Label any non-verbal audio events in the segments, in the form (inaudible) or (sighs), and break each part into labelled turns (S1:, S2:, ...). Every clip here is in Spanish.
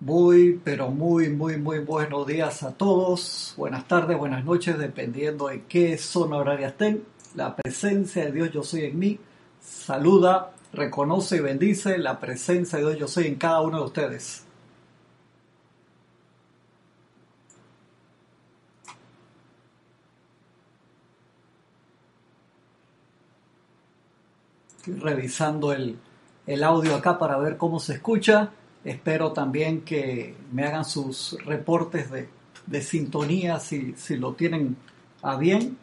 S1: Muy, pero muy, muy, muy buenos días a todos. Buenas tardes, buenas noches, dependiendo de qué zona horaria estén. La presencia de Dios yo soy en mí. Saluda, reconoce y bendice la presencia de Dios yo soy en cada uno de ustedes. Revisando el, el audio acá para ver cómo se escucha. Espero también que me hagan sus reportes de, de sintonía si, si, lo tienen a bien.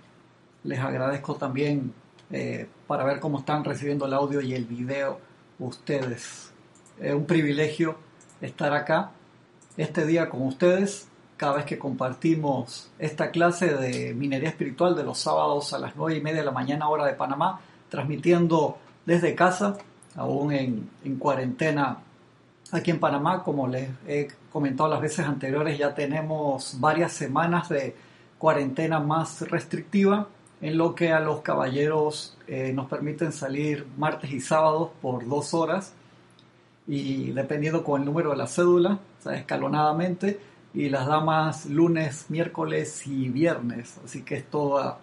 S1: Les agradezco también eh, para ver cómo están recibiendo el audio y el video ustedes. Es un privilegio estar acá este día con ustedes cada vez que compartimos esta clase de minería espiritual de los sábados a las 9 y media de la mañana hora de Panamá, transmitiendo desde casa, aún en, en cuarentena Aquí en Panamá, como les he comentado las veces anteriores, ya tenemos varias semanas de cuarentena más restrictiva, en lo que a los caballeros eh, nos permiten salir martes y sábados por dos horas, y dependiendo con el número de la cédula, o sea, escalonadamente, y las damas lunes, miércoles y viernes, así que es toda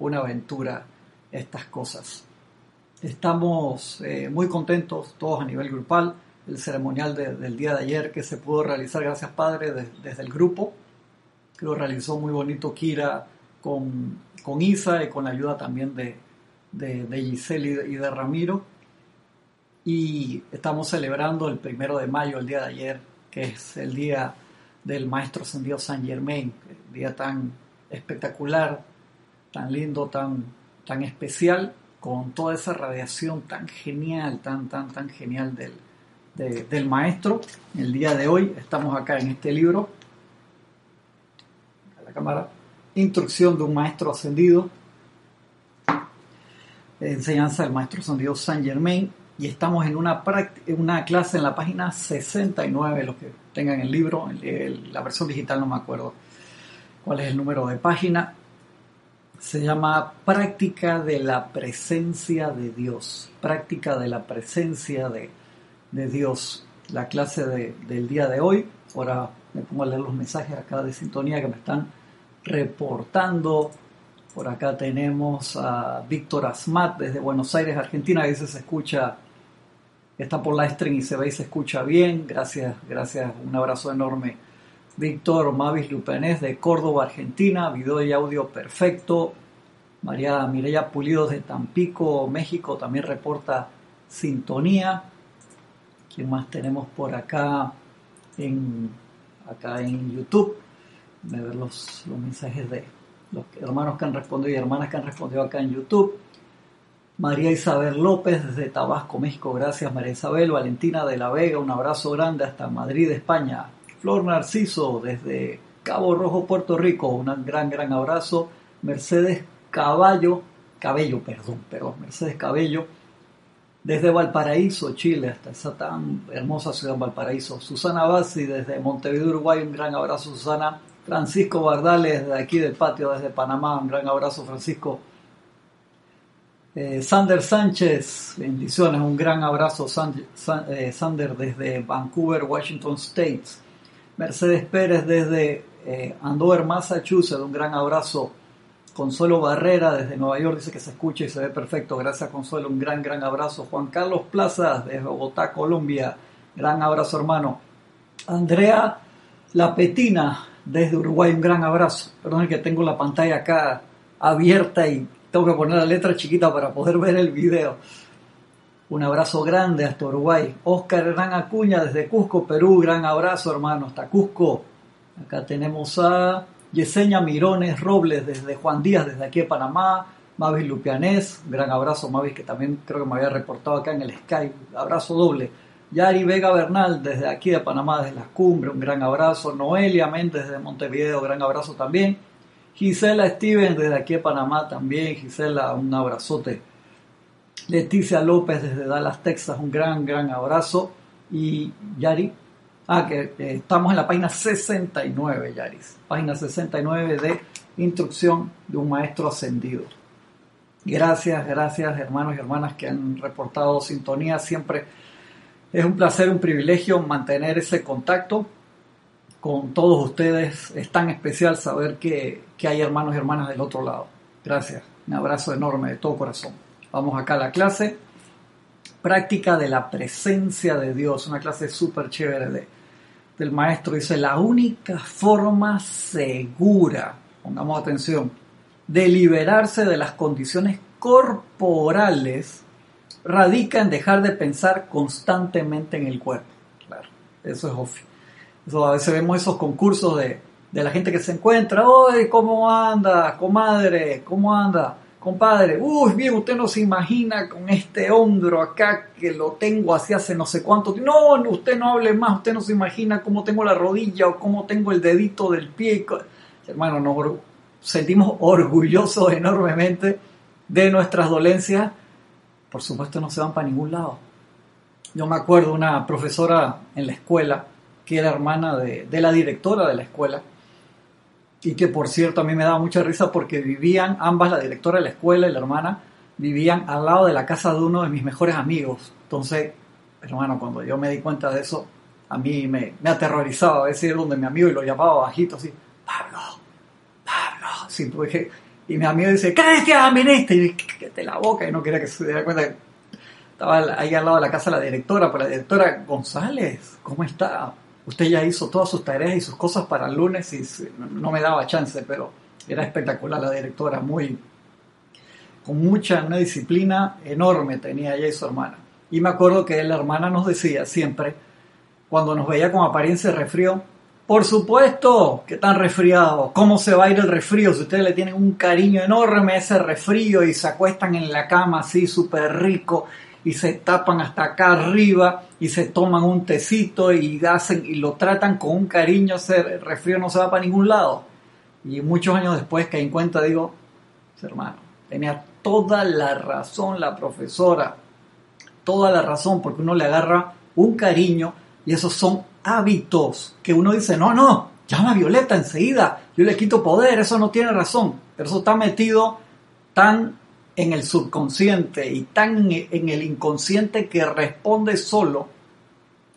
S1: una aventura estas cosas. Estamos eh, muy contentos todos a nivel grupal el ceremonial del día de ayer que se pudo realizar, gracias Padre, desde el grupo, lo realizó muy bonito Kira con, con Isa y con la ayuda también de, de, Giselle y de, Ramiro. Y estamos celebrando el primero de mayo, el día de ayer, que es el día del Maestro Ascendido San Germain, día tan espectacular, tan lindo, tan, tan especial, con toda esa radiación tan genial, tan, tan, tan genial del, del maestro. El día de hoy estamos acá en este libro, la cámara, Instrucción de un maestro ascendido, enseñanza del maestro ascendido Saint Germain, y estamos en una, una clase en la página 69, los que tengan el libro, la versión digital no me acuerdo cuál es el número de página, se llama Práctica de la Presencia de Dios, Práctica de la Presencia de de Dios. La clase del día de hoy, ahora me pongo a leer los mensajes acá de sintonía que me están reportando. Por acá tenemos a Víctor Asmat desde Buenos Aires, Argentina, que dice se escucha, está por la stream y se ve y se escucha bien. Gracias, gracias, un abrazo enorme. Víctor Mavis Lupenés de Córdoba, Argentina, video y audio perfecto. María Mireya Pulido de Tampico, México, también reporta sintonía. ¿Quién más tenemos por acá en, acá en YouTube? a ver los, los mensajes de los hermanos que han respondido y hermanas que han respondido acá en YouTube. María Isabel López desde Tabasco, México. Gracias, María Isabel. Valentina de la Vega, un abrazo grande hasta Madrid, España. Flor Narciso desde Cabo Rojo, Puerto Rico. Un gran, gran abrazo. Mercedes Caballo, Cabello, perdón, pero Mercedes Cabello desde Valparaíso, Chile, hasta esa tan hermosa ciudad Valparaíso. Susana Bassi desde Montevideo, Uruguay, un gran abrazo Susana. Francisco Bardales desde aquí del patio, desde Panamá, un gran abrazo Francisco. Eh, Sander Sánchez, bendiciones, un gran abrazo eh, Sander desde Vancouver, Washington State. Mercedes Pérez desde eh, Andover, Massachusetts, un gran abrazo. Consuelo Barrera desde Nueva York dice que se escucha y se ve perfecto. Gracias Consuelo, un gran, gran abrazo. Juan Carlos Plaza desde Bogotá, Colombia. Gran abrazo hermano. Andrea La Petina desde Uruguay, un gran abrazo. Perdón que tengo la pantalla acá abierta y tengo que poner la letra chiquita para poder ver el video. Un abrazo grande hasta Uruguay. Oscar Hernán Acuña desde Cusco, Perú. Gran abrazo, hermano. Hasta Cusco. Acá tenemos a Yesenia Mirones Robles desde Juan Díaz, desde aquí de Panamá, Mavis Lupianés, gran abrazo Mavis que también creo que me había reportado acá en el Skype, abrazo doble. Yari Vega Bernal desde aquí de Panamá, desde las cumbres, un gran abrazo. Noelia Méndez desde Montevideo, gran abrazo también. Gisela Stevens desde aquí de Panamá también, Gisela, un abrazote. Leticia López desde Dallas, Texas, un gran, gran abrazo. Y Yari, Ah, que estamos en la página 69, Yaris. Página 69 de Instrucción de un Maestro Ascendido. Gracias, gracias hermanos y hermanas que han reportado sintonía. Siempre es un placer, un privilegio mantener ese contacto. con todos ustedes. Es tan especial saber que, que hay hermanos y hermanas del otro lado. Gracias. Un abrazo enorme de todo corazón. Vamos acá a la clase. Práctica de la presencia de Dios. Una clase súper chévere de, del maestro. Dice, la única forma segura, pongamos atención, de liberarse de las condiciones corporales radica en dejar de pensar constantemente en el cuerpo. Claro, eso es obvio. Eso, a veces vemos esos concursos de, de la gente que se encuentra, ¡Oye, cómo anda, comadre! ¿Cómo anda, compadre? Uy, bien, usted no se imagina con este hombro acá que lo tengo así hace no sé cuánto tiempo. No, usted no hable más, usted no se imagina cómo tengo la rodilla o cómo tengo el dedito del pie. Hermano, nos sentimos orgullosos enormemente de nuestras dolencias. Por supuesto, no se van para ningún lado. Yo me acuerdo una profesora en la escuela que era hermana de, de la directora de la escuela y que por cierto a mí me daba mucha risa porque vivían ambas, la directora de la escuela y la hermana, vivían al lado de la casa de uno de mis mejores amigos. Entonces, hermano, cuando yo me di cuenta de eso, a mí me, me aterrorizaba a veces donde mi amigo y lo llamaba bajito así, Pablo, Pablo, y mi amigo dice, ¿qué decía este? Y que te la boca y no quería que se diera cuenta que estaba ahí al lado de la casa de la directora, pero la directora, González, ¿cómo está? Usted ya hizo todas sus tareas y sus cosas para el lunes y no me daba chance, pero era espectacular la directora, muy con mucha una disciplina enorme tenía ella y su hermana. Y me acuerdo que la hermana nos decía siempre, cuando nos veía con apariencia de resfrío, por supuesto que están resfriados, ¿cómo se va a ir el resfrío? Si ustedes le tienen un cariño enorme a ese resfrío y se acuestan en la cama así súper rico y se tapan hasta acá arriba y se toman un tecito y hacen y lo tratan con un cariño, ese resfrío no se va para ningún lado. Y muchos años después que en cuenta digo, hermano, tenía toda la razón la profesora, toda la razón, porque uno le agarra un cariño y esos son hábitos que uno dice, no, no, llama a Violeta enseguida, yo le quito poder, eso no tiene razón, pero eso está metido tan en el subconsciente y tan en el inconsciente que responde solo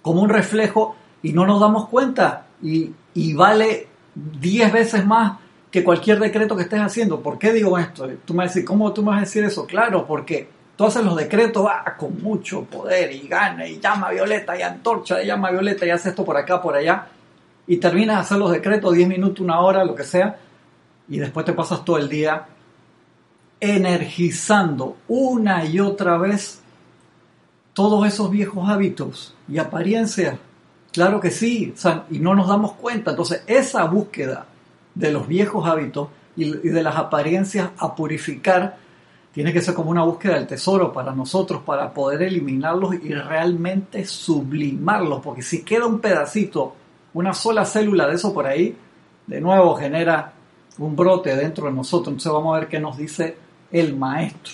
S1: como un reflejo y no nos damos cuenta y, vale 10 veces más que cualquier decreto que estés haciendo. ¿Por qué digo esto? Tú me vas a decir, ¿cómo tú me vas a decir eso? Claro, porque tú haces los decretos ah, con mucho poder y gana y llama Violeta y antorcha y llama Violeta y hace esto por acá, por allá y terminas de hacer los decretos 10 minutos, una hora, lo que sea y después te pasas todo el día energizando una y otra vez todos esos viejos hábitos y apariencias. Claro que sí, y no nos damos cuenta. Entonces, esa búsqueda de los viejos hábitos y, de las apariencias a purificar tiene que ser como una búsqueda del tesoro para nosotros, para poder eliminarlos y realmente sublimarlos, porque si queda un pedacito, una sola célula de eso por ahí, de nuevo genera un brote dentro de nosotros. Entonces vamos a ver qué nos dice el maestro.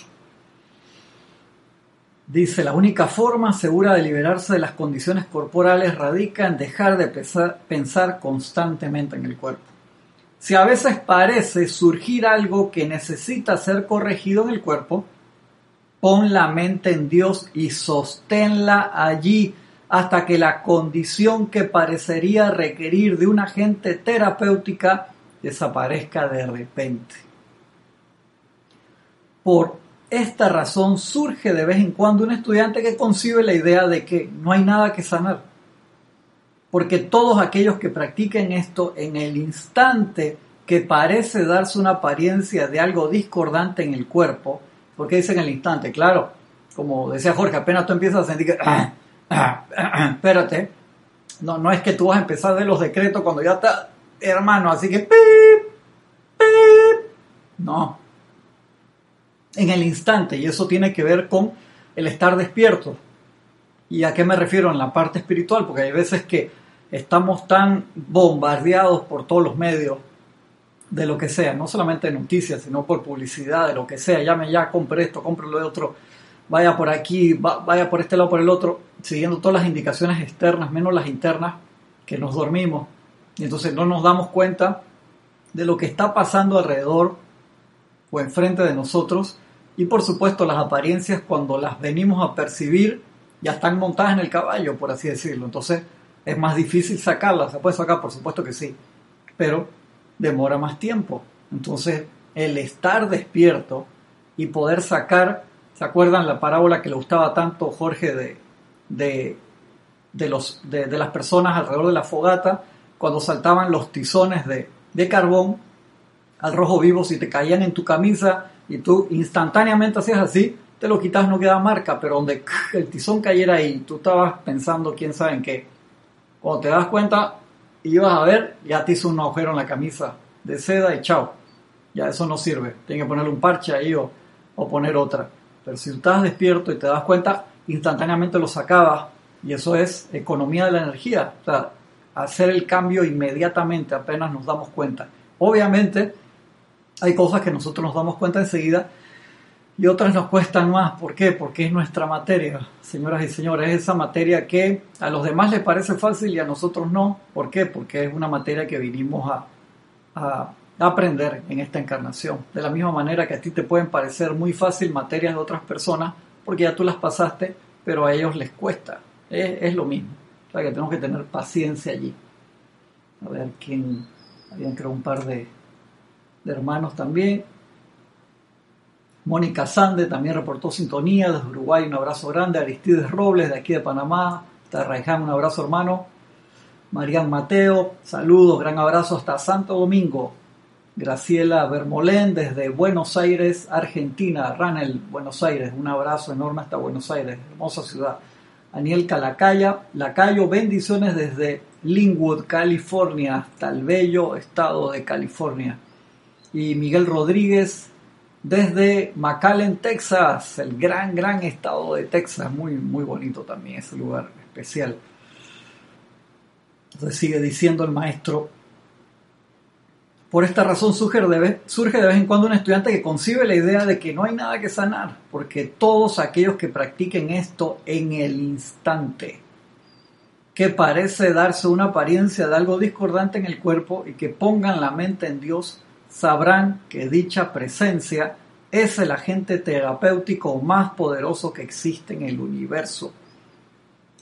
S1: Dice, la única forma segura de liberarse de las condiciones corporales radica en dejar de pensar constantemente en el cuerpo. Si a veces parece surgir algo que necesita ser corregido en el cuerpo, pon la mente en Dios y sosténla allí hasta que la condición que parecería requerir de una agente terapéutica desaparezca de repente. Por esta razón surge de vez en cuando un estudiante que concibe la idea de que no hay nada que sanar. Porque todos aquellos que practiquen esto en el instante que parece darse una apariencia de algo discordante en el cuerpo, porque dice en el instante, claro, como decía Jorge, apenas tú empiezas a sentir que, ah, ah, ah, espérate, no, no es que tú vas a empezar de los decretos cuando ya está, hermano, así que, no, en el instante y eso tiene que ver con el estar despierto. ¿Y a qué me refiero en la parte espiritual? Porque hay veces que estamos tan bombardeados por todos los medios de lo que sea, no solamente de noticias, sino por publicidad, de lo que sea, llame ya, compre esto, compre lo de otro, vaya por aquí, vaya por este lado, por el otro, siguiendo todas las indicaciones externas, menos las internas, que nos dormimos. Y entonces no nos damos cuenta de lo que está pasando alrededor o enfrente de nosotros y por supuesto las apariencias cuando las venimos a percibir ya están montadas en el caballo, por así decirlo. Entonces Es más difícil sacarla, se puede sacar, por supuesto que sí, pero demora más tiempo. Entonces, el estar despierto y poder sacar, ¿se acuerdan la parábola que le gustaba tanto Jorge de, de, de los, de, las personas alrededor de la fogata, cuando saltaban los tizones de, de carbón al rojo vivo, si te caían en tu camisa y tú instantáneamente hacías así, te lo quitas, no queda marca, pero donde el tizón cayera ahí, tú estabas pensando quién sabe en qué. Cuando te das cuenta, ibas a ver, ya te hizo un agujero en la camisa de seda y chao. Ya eso no sirve. Tienes que ponerle un parche ahí o, o poner otra. Pero si estás despierto y te das cuenta, instantáneamente lo sacabas y eso es economía de la energía. O sea, hacer el cambio inmediatamente apenas nos damos cuenta. Obviamente, hay cosas que nosotros nos damos cuenta enseguida y otras nos cuestan más. ¿Por qué? Porque es nuestra materia, señoras y señores. Es esa materia que a los demás les parece fácil y a nosotros no. ¿Por qué? Porque es una materia que vinimos a, a aprender en esta encarnación. De la misma manera que a ti te pueden parecer muy fácil materias de otras personas, porque ya tú las pasaste, pero a ellos les cuesta. Es, es lo mismo. O sea que tenemos que tener paciencia allí. A ver quién. Habían creo un par de, de hermanos también. Mónica Sande también reportó sintonía desde Uruguay, un abrazo grande. Aristides Robles de aquí de Panamá, hasta Raiján, un abrazo hermano. Marian Mateo, saludos, gran abrazo hasta Santo Domingo. Graciela Bermolén desde Buenos Aires, Argentina. Ranel, Buenos Aires, un abrazo enorme hasta Buenos Aires, hermosa ciudad. Daniel Calacaya, Lacayo, bendiciones desde Linwood, California, hasta el bello estado de California. Y Miguel Rodríguez, desde McAllen, Texas, el gran, gran estado de Texas, muy, muy bonito también ese lugar especial. Entonces sigue diciendo el maestro, por esta razón surge de, vez, surge de vez en cuando un estudiante que concibe la idea de que no hay nada que sanar, porque todos aquellos que practiquen esto en el instante, que parece darse una apariencia de algo discordante en el cuerpo y que pongan la mente en Dios, sabrán que dicha presencia es el agente terapéutico más poderoso que existe en el universo.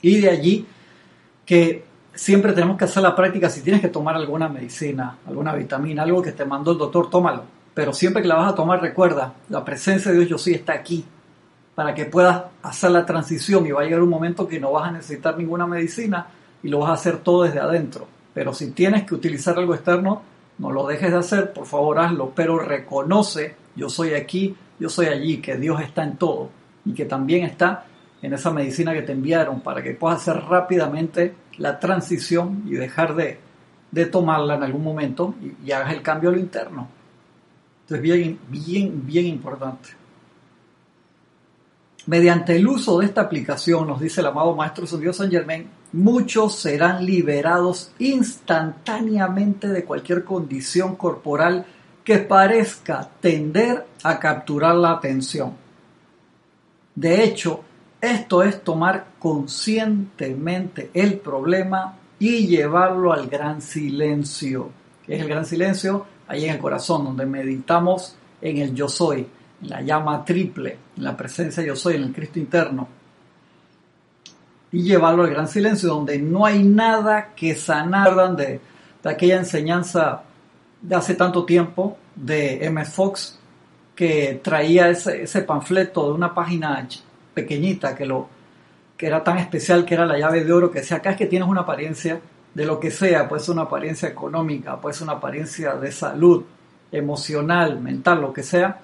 S1: Y de allí que siempre tenemos que hacer la práctica, si tienes que tomar alguna medicina, alguna vitamina, algo que te mandó el doctor, tómalo. Pero siempre que la vas a tomar, recuerda, la presencia de Dios yo sí está aquí, para que puedas hacer la transición y va a llegar un momento que no vas a necesitar ninguna medicina y lo vas a hacer todo desde adentro. Pero si tienes que utilizar algo externo, no lo dejes de hacer, por favor hazlo, pero reconoce, yo soy aquí, yo soy allí, que Dios está en todo y que también está en esa medicina que te enviaron para que puedas hacer rápidamente la transición y dejar de, tomarla en algún momento y, y, hagas el cambio a lo interno. Entonces, bien, bien, bien importante. Mediante el uso de esta aplicación, nos dice el amado Maestro Dios San Germain, muchos serán liberados instantáneamente de cualquier condición corporal que parezca tender a capturar la atención. De hecho, esto es tomar conscientemente el problema y llevarlo al gran silencio. que es el gran silencio? Ahí en el corazón, donde meditamos en el yo soy, en la llama triple, en la presencia yo soy, en el Cristo interno y llevarlo al gran silencio, donde no hay nada que sanar de, de aquella enseñanza de hace tanto tiempo de M. Fox que traía ese, ese, panfleto de una página pequeñita que, lo, que era tan especial que era la llave de oro que decía acá es que tienes una apariencia de lo que sea, puede ser una apariencia económica, puede ser una apariencia de salud, emocional, mental, lo que sea,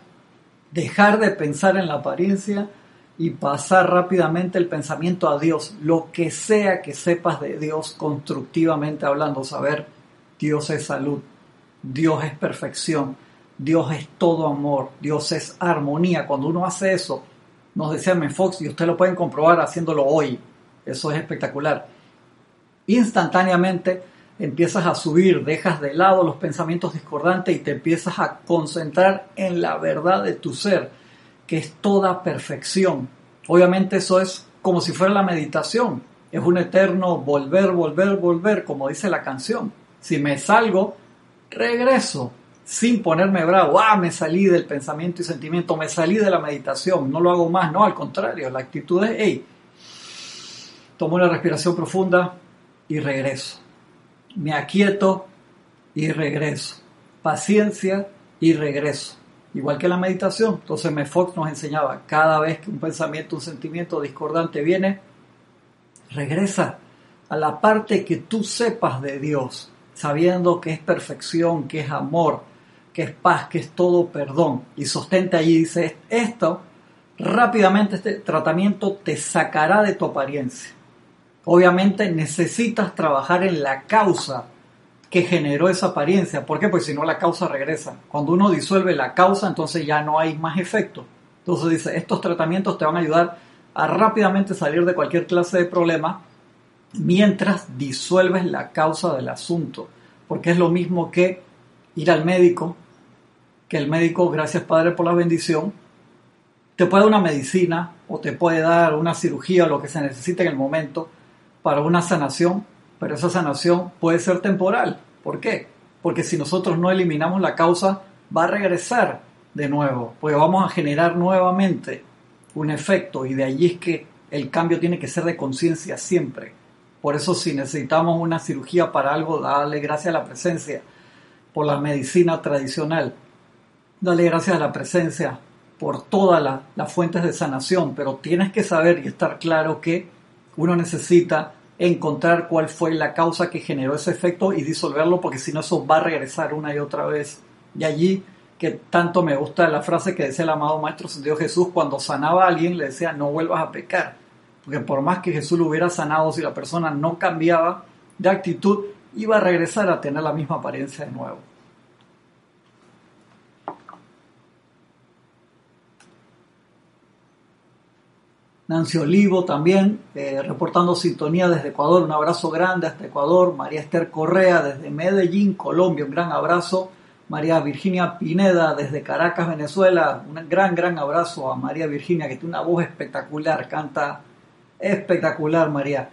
S1: dejar de pensar en la apariencia y pasar rápidamente el pensamiento a Dios, lo que sea que sepas de Dios constructivamente hablando, saber Dios es salud, Dios es perfección, Dios es todo amor, Dios es armonía. Cuando uno hace eso, nos decía Fox, y ustedes lo pueden comprobar haciéndolo hoy, eso es espectacular. Instantáneamente empiezas a subir, dejas de lado los pensamientos discordantes y te empiezas a concentrar en la verdad de tu ser que es toda perfección. Obviamente eso es como si fuera la meditación. Es un eterno volver, volver, volver, como dice la canción. Si me salgo, regreso sin ponerme bravo. Ah, me salí del pensamiento y sentimiento, me salí de la meditación, no lo hago más. No, al contrario, la actitud es, hey, tomo una respiración profunda, y regreso. Me aquieto y regreso. Paciencia y regreso. Igual que la meditación. Entonces me Fox nos enseñaba, cada vez que un pensamiento, un sentimiento discordante viene, regresa a la parte que tú sepas de Dios, sabiendo que es perfección, que es amor, que es paz, que es todo perdón. Y sostente allí, dice, esto, rápidamente este tratamiento te sacará de tu apariencia. Obviamente necesitas trabajar en la causa que generó esa apariencia. ¿Por qué? Pues si no la causa regresa. Cuando uno disuelve la causa, entonces ya no hay más efecto. Entonces dice, estos tratamientos te van a ayudar a rápidamente salir de cualquier clase de problema mientras disuelves la causa del asunto. Porque es lo mismo que ir al médico, que el médico, gracias Padre por la bendición, te puede dar una medicina o te puede dar una cirugía lo que se necesite en el momento para una sanación, pero esa sanación puede ser temporal. ¿Por qué? Porque si nosotros no eliminamos la causa, va a regresar de nuevo, porque vamos a generar nuevamente un efecto y de allí es que el cambio tiene que ser de conciencia siempre. Por eso si necesitamos una cirugía para algo, dale gracias a la presencia por la medicina tradicional. Dale gracias a la presencia por todas las fuentes de sanación, pero tienes que saber y estar claro que uno necesita encontrar cuál fue la causa que generó ese efecto y disolverlo, porque si no eso va a regresar una y otra vez. Y allí que tanto me gusta la frase que decía el amado Maestro Dios Jesús cuando sanaba a alguien, le decía, no vuelvas a pecar. Porque por más que Jesús lo hubiera sanado, si la persona no cambiaba de actitud, iba a regresar a tener la misma apariencia de nuevo. Nancy Olivo también, eh, reportando sintonía desde Ecuador, un abrazo grande hasta Ecuador. María Esther Correa desde Medellín, Colombia, un gran abrazo. María Virginia Pineda desde Caracas, Venezuela, un gran, gran abrazo a María Virginia, que tiene una voz espectacular, canta espectacular, María.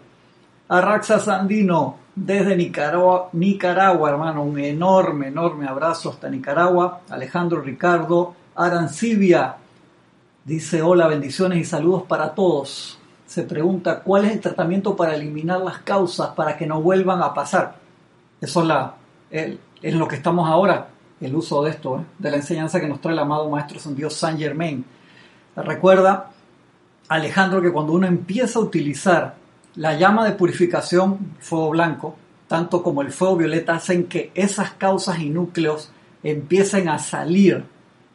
S1: Arraxa Sandino desde Nicaragua, Nicaragua, hermano, un enorme, enorme abrazo hasta Nicaragua. Alejandro Ricardo Arancibia Dice, hola, bendiciones y saludos para todos. Se pregunta, ¿cuál es el tratamiento para eliminar las causas para que no vuelvan a pasar? Eso es, la, lo que estamos ahora, el uso de esto, ¿eh? de la enseñanza que nos trae el amado Maestro San Dios Saint Germain. Recuerda, Alejandro, que cuando uno empieza a utilizar la llama de purificación, fuego blanco, tanto como el fuego violeta, hacen que esas causas y núcleos empiecen a salir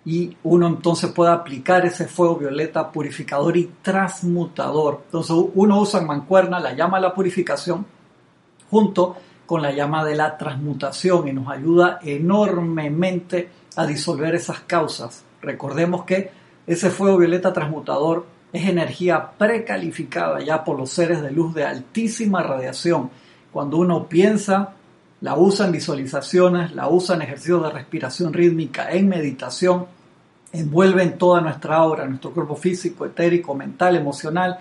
S1: y uno entonces puede aplicar ese fuego violeta purificador y transmutador. Entonces uno usa en mancuerna la llama de la purificación junto con la llama de la transmutación y nos ayuda enormemente a disolver esas causas. Recordemos que ese fuego violeta transmutador es energía precalificada ya por los seres de luz de altísima radiación. Cuando uno piensa la usa en visualizaciones, la usa en ejercicios de respiración rítmica, en meditación, envuelve en toda nuestra obra, nuestro cuerpo físico, etérico, mental, emocional,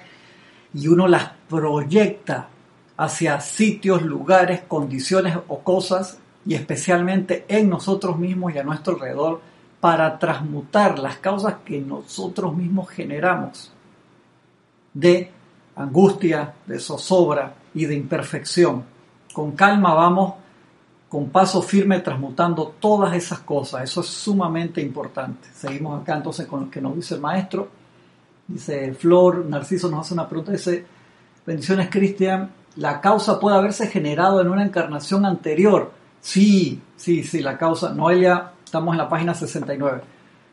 S1: y uno las proyecta hacia sitios, lugares, condiciones o cosas, y especialmente en nosotros mismos y a nuestro alrededor, para transmutar las causas que nosotros mismos generamos de angustia, de zozobra y de imperfección. Con calma vamos con paso firme transmutando todas esas cosas. Eso es sumamente importante. Seguimos acá entonces con lo que nos dice el maestro. Dice Flor, Narciso nos hace una pregunta, dice, bendiciones Cristian, ¿la causa puede haberse generado en una encarnación anterior? Sí, sí, sí, la causa. Noelia, estamos en la página 69.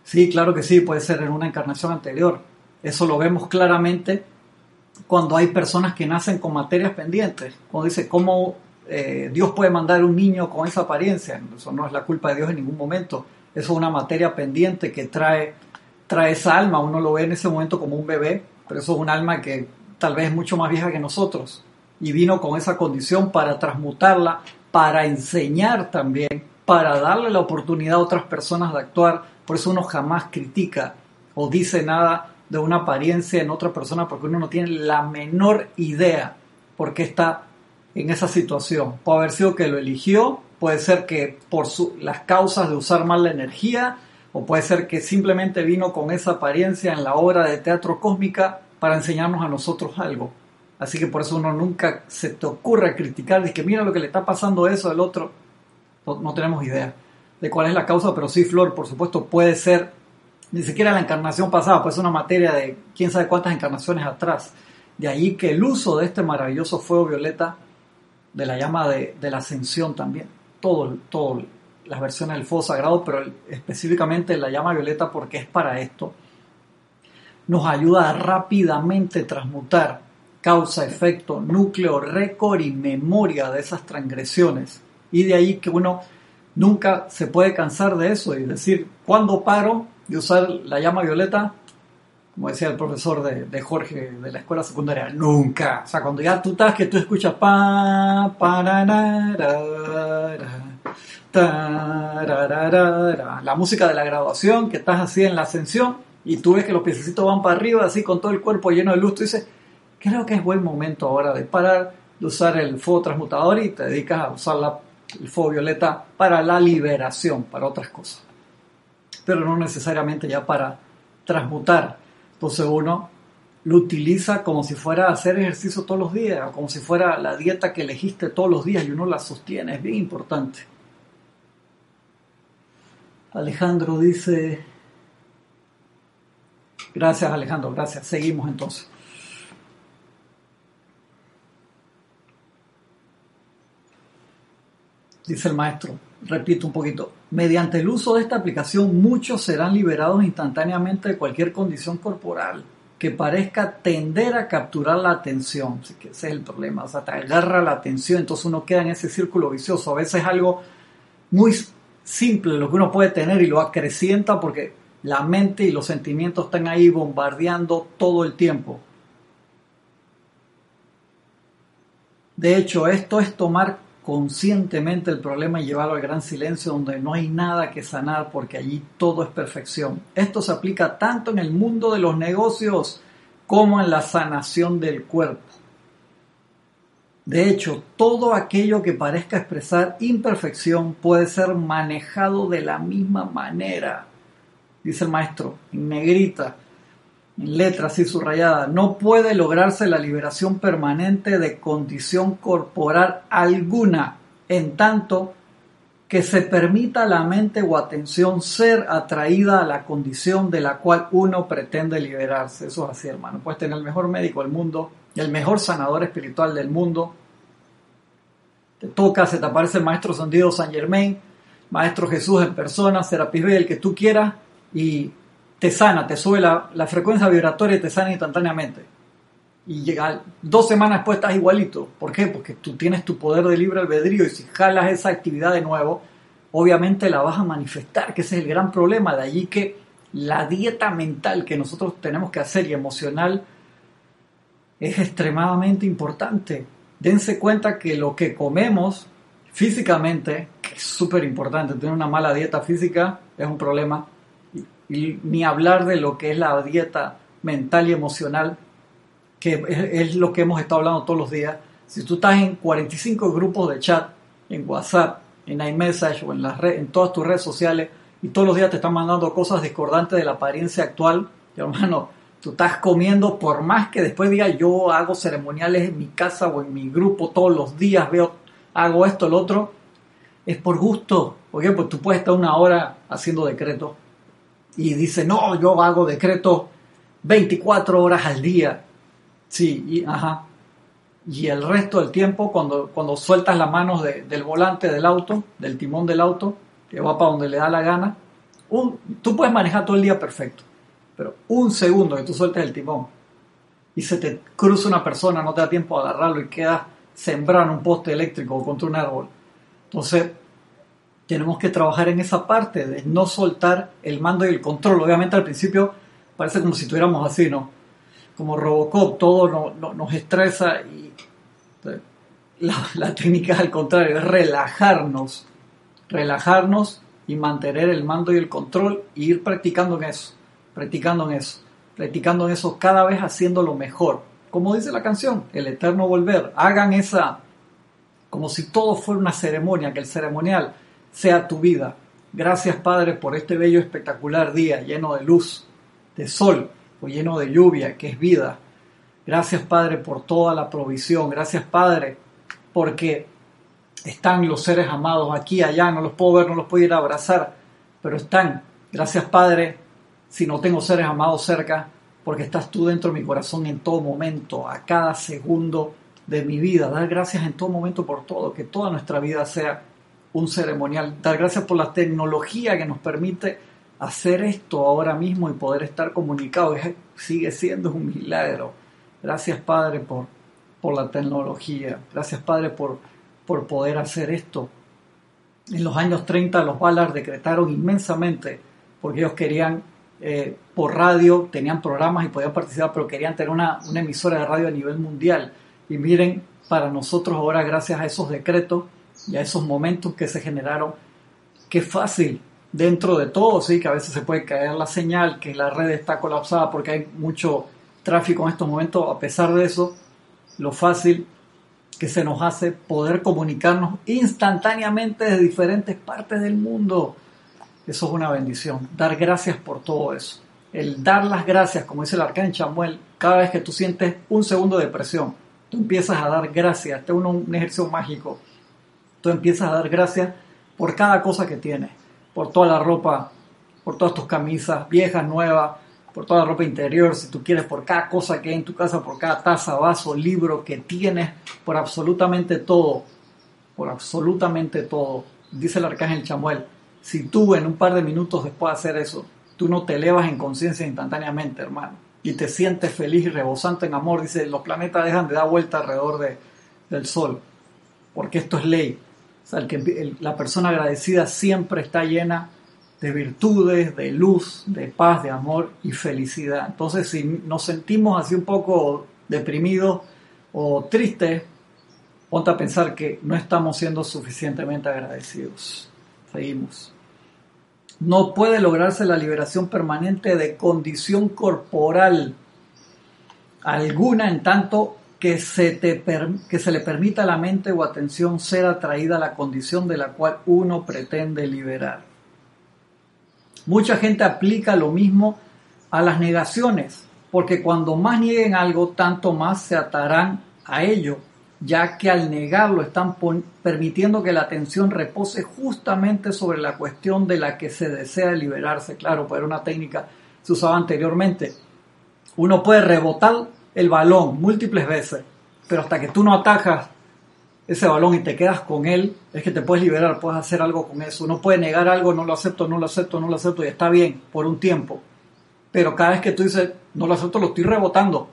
S1: Sí, claro que sí, puede ser en una encarnación anterior. Eso lo vemos claramente cuando hay personas que nacen con materias pendientes. Cuando dice, ¿cómo eh, Dios puede mandar un niño con esa apariencia, eso no es la culpa de Dios en ningún momento, eso es una materia pendiente que trae, trae esa alma, uno lo ve en ese momento como un bebé, pero eso es un alma que tal vez es mucho más vieja que nosotros. Y vino con esa condición para transmutarla, para enseñar también, para darle la oportunidad a otras personas de actuar, por eso uno jamás critica o dice nada de una apariencia en otra persona porque uno no tiene la menor idea por qué está en esa situación. Puede haber sido que lo eligió, puede ser que por las causas de usar mal la energía, o puede ser que simplemente vino con esa apariencia en la obra de teatro cósmica para enseñarnos a nosotros algo. Así que por eso uno nunca se te ocurre criticar, de que mira lo que le está pasando eso al otro. No, tenemos idea de cuál es la causa, pero sí, Flor, por supuesto, puede ser, ni siquiera la encarnación pasada, puede ser una materia de quién sabe cuántas encarnaciones atrás. De ahí que el uso de este maravilloso fuego violeta, de la llama de, la ascensión también, todo, todo, las versiones del fuego sagrado, pero específicamente la llama violeta porque es para esto, nos ayuda a rápidamente transmutar causa, efecto, núcleo, récord y memoria de esas transgresiones. Y de ahí que uno nunca se puede cansar de eso y decir, ¿cuándo paro de usar la llama violeta? Como decía el profesor de, Jorge de la escuela secundaria, nunca. O sea, cuando ya tú estás que tú escuchas pa, pa, la música de la graduación, que estás así en la ascensión y tú ves que los piececitos van para arriba, así con todo el cuerpo lleno de luz, tú dices, creo que es buen momento ahora de parar de usar el fuego transmutador y te dedicas a usar el fuego violeta para la liberación, para otras cosas. Pero no necesariamente ya para transmutar. Entonces uno lo utiliza como si fuera a hacer ejercicio todos los días, como si fuera la dieta que elegiste todos los días y uno la sostiene, es bien importante. Alejandro dice, gracias Alejandro, gracias, seguimos entonces. dice el maestro, repito un poquito, mediante el uso de esta aplicación muchos serán liberados instantáneamente de cualquier condición corporal que parezca tender a capturar la atención. Así que ese es el problema, o sea, te agarra la atención, entonces uno queda en ese círculo vicioso. A veces es algo muy simple lo que uno puede tener y lo acrecienta porque la mente y los sentimientos están ahí bombardeando todo el tiempo. De hecho, esto es tomar conscientemente el problema y llevarlo al gran silencio donde no hay nada que sanar porque allí todo es perfección. Esto se aplica tanto en el mundo de los negocios como en la sanación del cuerpo. De hecho, todo aquello que parezca expresar imperfección puede ser manejado de la misma manera, dice el maestro, en negrita en letra así subrayada, no puede lograrse la liberación permanente de condición corporal alguna, en tanto que se permita la mente o atención ser atraída a la condición de la cual uno pretende liberarse. Eso es así, hermano. Puedes tener el mejor médico del mundo, el mejor sanador espiritual del mundo. Te toca, se te aparece el maestro Sandido San Germain, maestro Jesús en persona, Serapis B, el que tú quieras, y te sana, te sube la, frecuencia vibratoria y te sana instantáneamente. Y llega, dos semanas después estás igualito. ¿Por qué? Porque tú tienes tu poder de libre albedrío y si jalas esa actividad de nuevo, obviamente la vas a manifestar, que ese es el gran problema. De allí que la dieta mental que nosotros tenemos que hacer y emocional es extremadamente importante. Dense cuenta que lo que comemos físicamente, que es súper importante, tener una mala dieta física es un problema, ni hablar de lo que es la dieta mental y emocional, que es, lo que hemos estado hablando todos los días. Si tú estás en 45 grupos de chat, en WhatsApp, en iMessage o en, las en todas tus redes sociales, y todos los días te están mandando cosas discordantes de la apariencia actual, hermano, tú estás comiendo, por más que después diga yo hago ceremoniales en mi casa o en mi grupo todos los días, veo, hago esto, lo otro, es por gusto. Porque pues tú puedes estar una hora haciendo decretos y dice, no, yo hago decreto 24 horas al día. Sí, y, ajá. Y el resto del tiempo, cuando, cuando sueltas las manos del volante del auto, del timón del auto, que va para donde le da la gana, un, tú puedes manejar todo el día perfecto, pero un segundo que tú sueltes el timón y se te cruza una persona, no te da tiempo a agarrarlo y quedas sembrado en un poste eléctrico o contra un árbol. Entonces, tenemos que trabajar en esa parte de no soltar el mando y el control. Obviamente al principio parece como si estuviéramos así, ¿no? Como Robocop, todo nos estresa y (laughs) la, técnica es al contrario, es relajarnos, relajarnos y mantener el mando y el control e ir practicando en eso, practicando en eso, practicando en eso cada vez haciéndolo mejor. Como dice la canción, el eterno volver, hagan esa, como si todo fuera una ceremonia, que el ceremonial sea tu vida. Gracias Padre por este bello espectacular día lleno de luz, de sol o lleno de lluvia que es vida. Gracias Padre por toda la provisión. Gracias Padre porque están los seres amados aquí, allá, no los puedo ver, no los puedo ir a abrazar, pero están. Gracias Padre si no tengo seres amados cerca, porque estás tú dentro de mi corazón en todo momento, a cada segundo de mi vida. Dar gracias en todo momento por todo, que toda nuestra vida sea un ceremonial. Dar gracias por la tecnología que nos permite hacer esto ahora mismo y poder estar comunicados. Sigue siendo un milagro. Gracias Padre por, por la tecnología. Gracias Padre por, por poder hacer esto. En los años 30 los Ballard decretaron inmensamente porque ellos querían eh, por radio, tenían programas y podían participar, pero querían tener una, una emisora de radio a nivel mundial. Y miren, para nosotros ahora, gracias a esos decretos y a esos momentos que se generaron, qué fácil dentro de todo, sí, que a veces se puede caer la señal, que la red está colapsada porque hay mucho tráfico en estos momentos, a pesar de eso, lo fácil que se nos hace poder comunicarnos instantáneamente de diferentes partes del mundo. Eso es una bendición. Dar gracias por todo eso. El dar las gracias, como dice el arcángel Chamuel, cada vez que tú sientes un segundo de presión, tú empiezas a dar gracias. Este es un, ejercicio mágico. Tú empiezas a dar gracias por cada cosa que tienes, por toda la ropa, por todas tus camisas, viejas, nuevas, por toda la ropa interior, si tú quieres, por cada cosa que hay en tu casa, por cada taza, vaso, libro que tienes, por absolutamente todo, por absolutamente todo. Dice el arcángel Chamuel, si tú en un par de minutos después de hacer eso, tú no te elevas en conciencia instantáneamente, hermano, y te sientes feliz y rebosante en amor, dice, los planetas dejan de dar vuelta alrededor de, del Sol, porque esto es ley. O sea, el que, la persona agradecida siempre está llena de virtudes, de luz, de paz, de amor y felicidad. Entonces, si nos sentimos así un poco deprimidos o tristes, ponte a pensar que no estamos siendo suficientemente agradecidos. Seguimos. No puede lograrse la liberación permanente de condición corporal alguna en tanto que se, te que se le permita a la mente o atención ser atraída a la condición de la cual uno pretende liberar. Mucha gente aplica lo mismo a las negaciones, porque cuando más nieguen algo, tanto más se atarán a ello ya que al negarlo están permitiendo que la atención repose justamente sobre la cuestión de la que se desea liberarse. Claro, pues era una técnica que se usaba anteriormente. Uno puede rebotar el balón múltiples veces, pero hasta que tú no atajas ese balón y te quedas con él, es que te puedes liberar, puedes hacer algo con eso. Uno puede negar algo, no lo acepto, no lo acepto, no lo acepto, y está bien por un tiempo. Pero cada vez que tú dices, no lo acepto, lo estoy rebotando.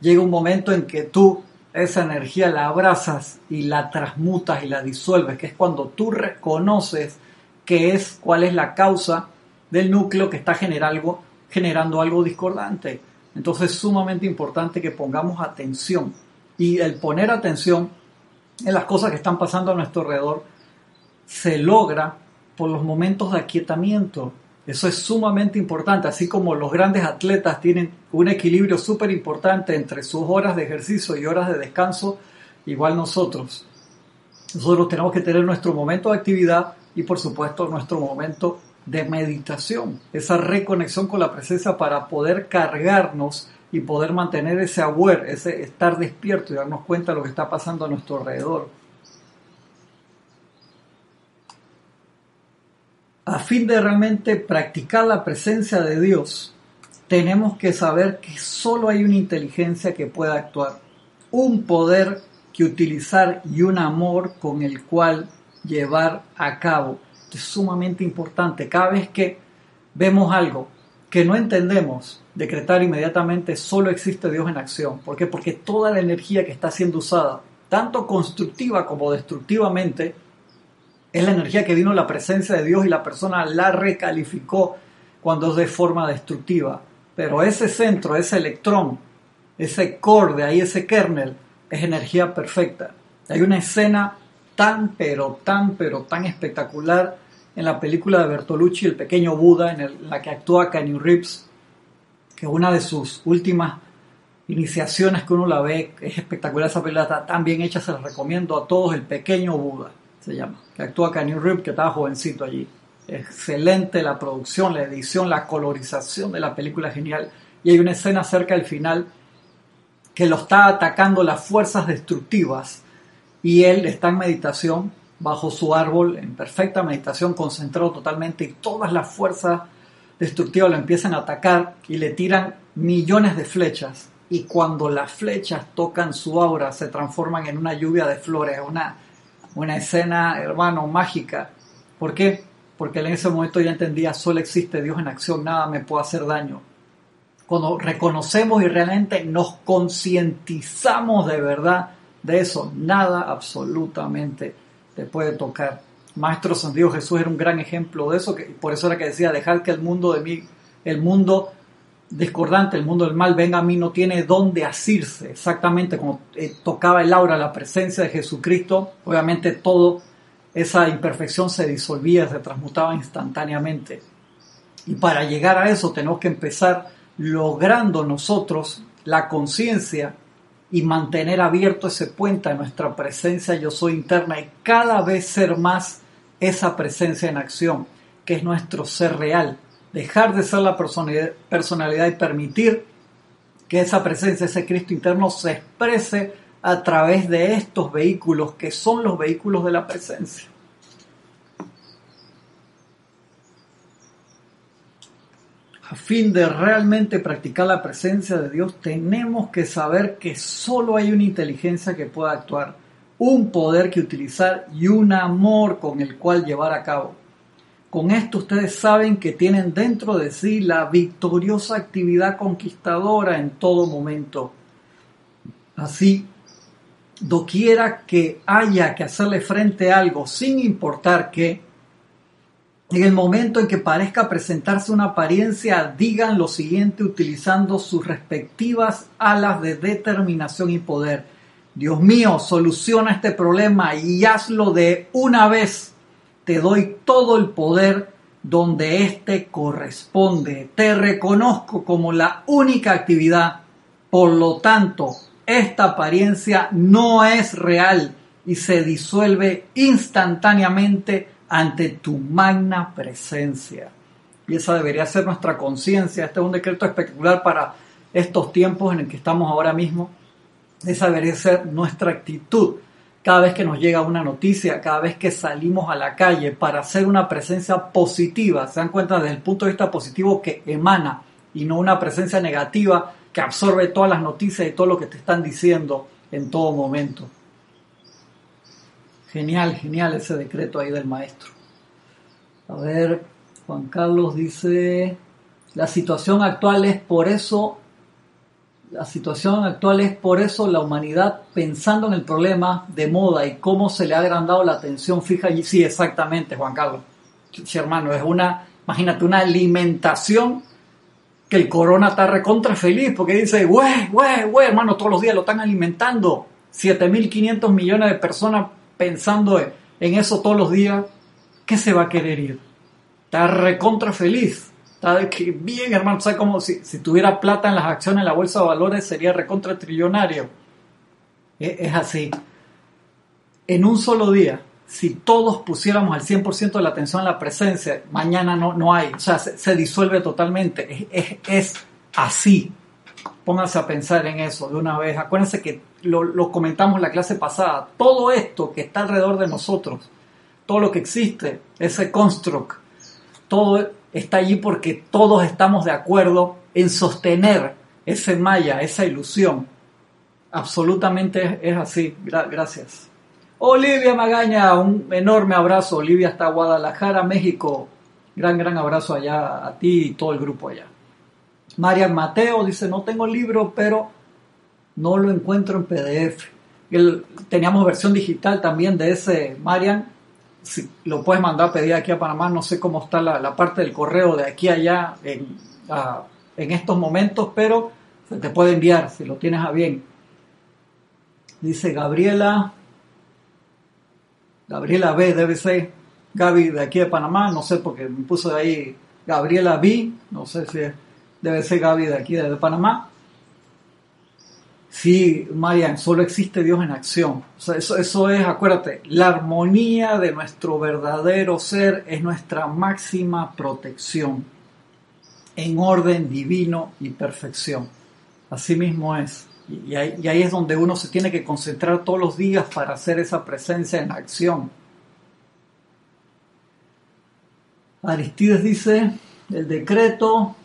S1: Llega un momento en que tú esa energía la abrazas y la transmutas y la disuelves, que es cuando tú reconoces qué es, cuál es la causa del núcleo que está generando algo discordante. Entonces es sumamente importante que pongamos atención. Y el poner atención en las cosas que están pasando a nuestro alrededor se logra por los momentos de aquietamiento, eso es sumamente importante, así como los grandes atletas tienen un equilibrio súper importante entre sus horas de ejercicio y horas de descanso, igual nosotros. Nosotros tenemos que tener nuestro momento de actividad y por supuesto nuestro momento de meditación, esa reconexión con la presencia para poder cargarnos y poder mantener ese aware, ese estar despierto y darnos cuenta de lo que está pasando a nuestro alrededor. a fin de realmente practicar la presencia de Dios, tenemos que saber que solo hay una inteligencia que pueda actuar, un poder que utilizar y un amor con el cual llevar a cabo. Es sumamente importante. Cada vez que vemos algo que no entendemos, decretar inmediatamente solo existe Dios en acción. ¿Por qué? Porque toda la energía que está siendo usada, tanto constructiva como destructivamente, es la energía que vino la presencia de Dios y la persona la recalificó cuando es de forma destructiva. Pero ese centro, ese electrón, ese core de ahí, ese kernel, es energía perfecta. Hay una escena tan, pero tan, pero tan espectacular en la película de Bertolucci, El pequeño Buda, en, la que actúa Keanu Reeves, que una de sus últimas iniciaciones que uno la ve, es espectacular esa película, tan bien hecha, se la recomiendo a todos, El pequeño Buda se llama, que actúa Kanye Rip, que estaba jovencito allí. Excelente la producción, la edición, la colorización de la película genial. Y hay una escena cerca del final que lo está atacando las fuerzas destructivas y él está en meditación bajo su árbol, en perfecta meditación, concentrado totalmente y todas las fuerzas destructivas lo empiezan a atacar y le tiran millones de flechas y cuando las flechas tocan su aura se transforman en una lluvia de flores, una, una escena, hermano, mágica. ¿Por qué? Porque en ese momento ya entendía, solo existe Dios en acción, nada me puede hacer daño. Cuando reconocemos y realmente nos concientizamos de verdad de eso, nada absolutamente te puede tocar. Maestro San Jesús era un gran ejemplo de eso, que, por eso era que decía, dejar que el mundo de mí, el mundo discordante, el mundo del mal, venga a mí, no tiene dónde asirse. Exactamente como eh, tocaba el aura, la presencia de Jesucristo, obviamente todo esa imperfección se disolvía, se transmutaba instantáneamente. Y para llegar a eso tenemos que empezar logrando nosotros la conciencia y mantener abierto ese puente a nuestra presencia yo soy interna y cada vez ser más esa presencia en acción, que es nuestro ser real, dejar de ser la personalidad y permitir que esa presencia, ese Cristo interno se exprese a través de estos vehículos que son los vehículos de la presencia. A fin de realmente practicar la presencia de Dios, tenemos que saber que solo hay una inteligencia que pueda actuar, un poder que utilizar y un amor con el cual llevar a cabo. Con esto ustedes saben que tienen dentro de sí la victoriosa actividad conquistadora en todo momento. Así, doquiera que haya que hacerle frente a algo, sin importar qué, en el momento en que parezca presentarse una apariencia, digan lo siguiente utilizando sus respectivas alas de determinación y poder. Dios mío, soluciona este problema y hazlo de una vez te doy todo el poder donde éste corresponde. Te reconozco como la única actividad. Por lo tanto, esta apariencia no es real y se disuelve instantáneamente ante tu magna presencia. Y esa debería ser nuestra conciencia. Este es un decreto espectacular para estos tiempos en el que estamos ahora mismo. Esa debería ser nuestra actitud cada vez que nos llega una noticia, cada vez que salimos a la calle para hacer una presencia positiva, se dan cuenta desde el punto de vista positivo que emana y no una presencia negativa que absorbe todas las noticias y todo lo que te están diciendo en todo momento. Genial, genial ese decreto ahí del maestro. A ver, Juan Carlos dice, la situación actual es por eso la situación actual es por eso la humanidad pensando en el problema de moda y cómo se le ha agrandado la atención fija allí. Sí, exactamente, Juan Carlos. Sí, hermano, es una, imagínate, una alimentación que el corona está recontra feliz porque dice, güey, güey, güey, hermano, todos los días lo están alimentando. 7.500 millones de personas pensando en eso todos los días. ¿Qué se va a querer ir? Está recontra feliz. Está que bien, hermano, ¿sabes como si, tuviera plata en las acciones en la bolsa de valores sería recontra trillonario? Es, es así. En un solo día, si todos pusiéramos al 100% de la atención en la presencia, mañana no, no hay, o sea, se, disuelve totalmente. Es, es, es, así. Pónganse a pensar en eso de una vez. Acuérdense que lo, comentamos en la clase pasada. Todo esto que está alrededor de nosotros, todo lo que existe, ese construct, todo está allí porque todos estamos de acuerdo en sostener ese maya, esa ilusión. Absolutamente es así. gracias. Olivia Magaña, un enorme abrazo. Olivia hasta Guadalajara, México. Gran, gran abrazo allá a ti y todo el grupo allá. Marian Mateo dice, no tengo libro, pero no lo encuentro en PDF. teníamos versión digital también de ese, Marian, si lo puedes mandar a pedir aquí a Panamá, no sé cómo está la, parte del correo de aquí allá en, en estos momentos, pero se te puede enviar si lo tienes a bien. Dice Gabriela, Gabriela B debe ser Gaby de aquí de Panamá, no sé porque me puso de ahí Gabriela B, no sé si debe ser Gaby de aquí de Panamá. Sí, Marian, solo existe Dios en acción. eso, es, acuérdate, la armonía de nuestro verdadero ser es nuestra máxima protección en orden divino y perfección. Así mismo es. Y ahí es donde uno se tiene que concentrar todos los días para hacer esa presencia en acción. Aristides dice, el decreto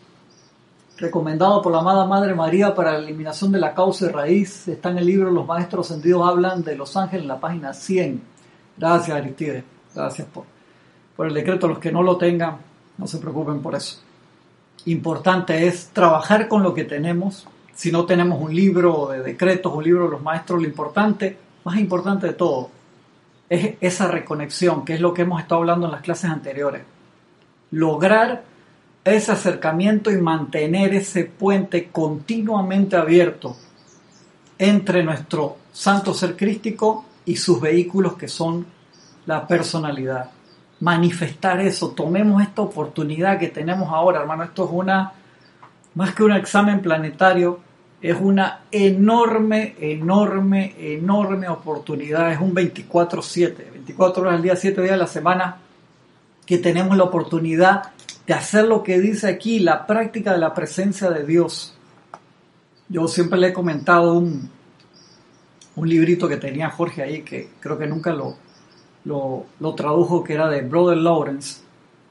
S1: recomendado por la amada Madre María para la eliminación de la causa y raíz está en el libro Los Maestros Ascendidos hablan de los ángeles en la página 100. Gracias Aristides, gracias por, por el decreto. Los que no lo tengan, no se preocupen por eso. Importante es trabajar con lo que tenemos. Si no tenemos un libro de decretos, un libro de los maestros, lo importante, más importante de todo, es esa reconexión, que es lo que hemos estado hablando en las clases anteriores lograr ese acercamiento y mantener ese puente continuamente abierto entre nuestro santo ser crístico y sus vehículos que son la personalidad. Manifestar eso, tomemos esta oportunidad que tenemos ahora, hermano, esto es una, más que un examen planetario, es una enorme, enorme, enorme oportunidad, es un 24/7, 24 horas al día, 7 días a la semana, que tenemos la oportunidad de hacer lo que dice aquí, la práctica de la presencia de Dios. Yo siempre le he comentado un, un librito que tenía Jorge ahí, que creo que nunca lo, lo, tradujo, que era de Brother Lawrence,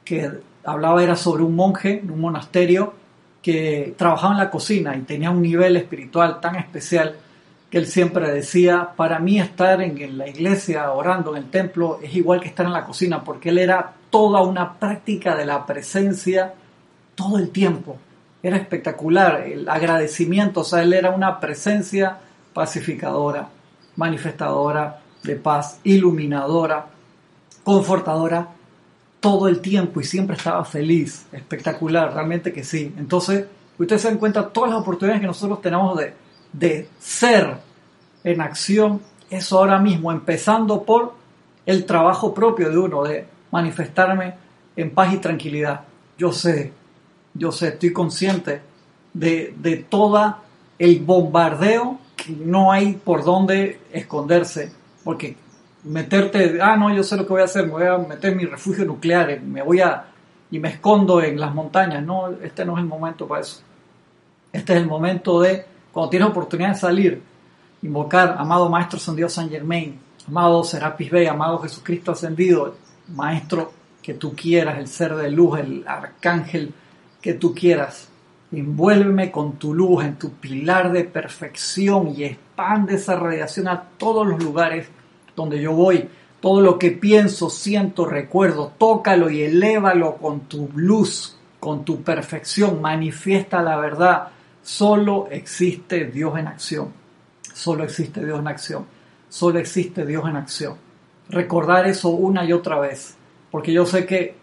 S1: que hablaba era sobre un monje en un monasterio que trabajaba en la cocina y tenía un nivel espiritual tan especial que él siempre decía, para mí estar en, la iglesia orando en el templo es igual que estar en la cocina, porque él era toda una práctica de la presencia todo el tiempo. Era espectacular el agradecimiento, o sea, él era una presencia pacificadora, manifestadora de paz, iluminadora, confortadora todo el tiempo y siempre estaba feliz, espectacular, realmente que sí. Entonces, ustedes se dan cuenta todas las oportunidades que nosotros tenemos de de ser en acción, eso ahora mismo, empezando por el trabajo propio de uno, de manifestarme en paz y tranquilidad. Yo sé, yo sé, estoy consciente de, de todo el bombardeo que no hay por dónde esconderse, porque meterte, ah, no, yo sé lo que voy a hacer, me voy a meter mi refugio nuclear, me voy a, y me escondo en las montañas, no, este no es el momento para eso. Este es el momento de cuando tienes oportunidad de salir, invocar, amado Maestro San Dios San Germain, amado Serapis Bey, amado Jesucristo ascendido, Maestro que tú quieras, el ser de luz, el arcángel que tú quieras. Envuélveme con tu luz, en tu pilar de perfección y expande esa radiación a todos los lugares donde yo voy. Todo lo que pienso, siento, recuerdo, tócalo y elévalo con tu luz, con tu perfección. Manifiesta la verdad Solo existe Dios en acción. Solo existe Dios en acción. Solo existe Dios en acción. Recordar eso una y otra vez. Porque yo sé que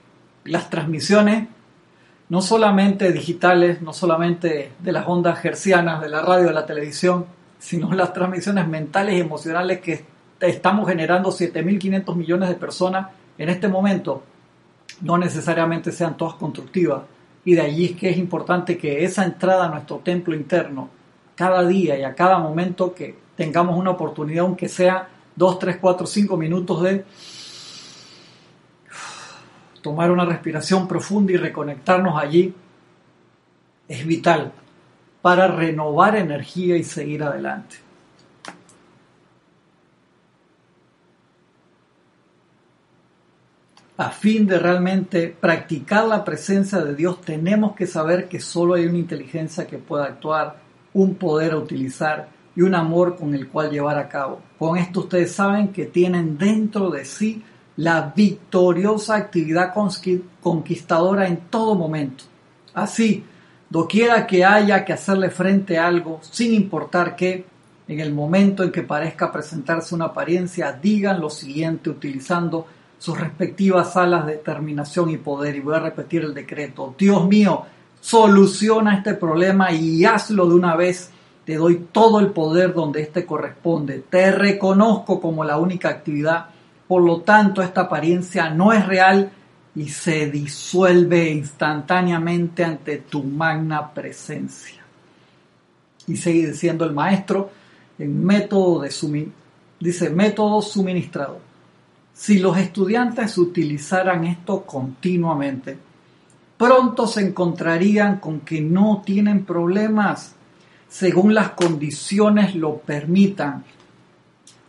S1: las transmisiones, no solamente digitales, no solamente de las ondas hercianas, de la radio, de la televisión, sino las transmisiones mentales y emocionales que estamos generando 7.500 millones de personas en este momento, no necesariamente sean todas constructivas y de allí es que es importante que esa entrada a nuestro templo interno, cada día y a cada momento que tengamos una oportunidad, aunque sea 2, 3, 4, 5 minutos de (sighs) tomar una respiración profunda y reconectarnos allí, es vital para renovar energía y seguir adelante. A fin de realmente practicar la presencia de Dios, tenemos que saber que solo hay una inteligencia que pueda actuar, un poder a utilizar y un amor con el cual llevar a cabo. Con esto ustedes saben que tienen dentro de sí la victoriosa actividad conquistadora en todo momento. Así, doquiera que haya que hacerle frente a algo, sin importar qué, en el momento en que parezca presentarse una apariencia, digan lo siguiente utilizando sus respectivas salas de determinación y poder. Y voy a repetir el decreto. Dios mío, soluciona este problema y hazlo de una vez. Te doy todo el poder donde éste corresponde. Te reconozco como la única actividad. Por lo tanto, esta apariencia no es real y se disuelve instantáneamente ante tu magna presencia. Y sigue diciendo el maestro en método de dice método suministrado si los estudiantes utilizaran esto continuamente, pronto se encontrarían con que no tienen problemas según las condiciones lo permitan.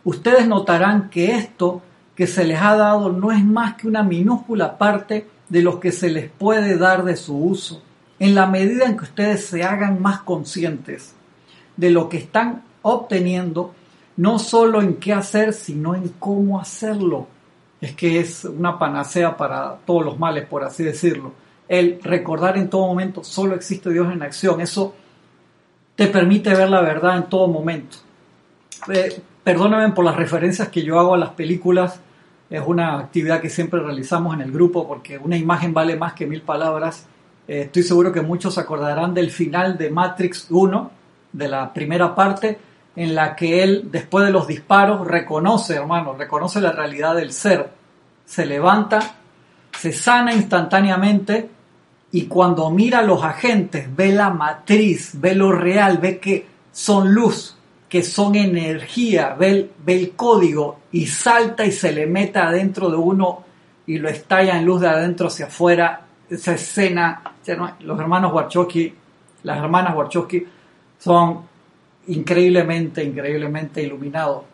S1: Ustedes notarán que esto que se les ha dado no es más que una minúscula parte de lo que se les puede dar de su uso, en la medida en que ustedes se hagan más conscientes de lo que están obteniendo, no solo en qué hacer, sino en cómo hacerlo. Es que es una panacea para todos los males, por así decirlo. El recordar en todo momento, solo existe Dios en acción. Eso te permite ver la verdad en todo momento. Eh, perdónenme por las referencias que yo hago a las películas. Es una actividad que siempre realizamos en el grupo porque una imagen vale más que mil palabras. Eh, estoy seguro que muchos acordarán del final de Matrix 1, de la primera parte, en la que él, después de los disparos, reconoce, hermano, reconoce la realidad del ser. Se levanta, se sana instantáneamente y cuando mira a los agentes, ve la matriz, ve lo real, ve que son luz, que son energía, ve el, código y salta y se le mete adentro de uno y lo estalla en luz de adentro hacia afuera. Esa escena, los hermanos Warchowski, las hermanas Warchowski son increíblemente, increíblemente iluminados.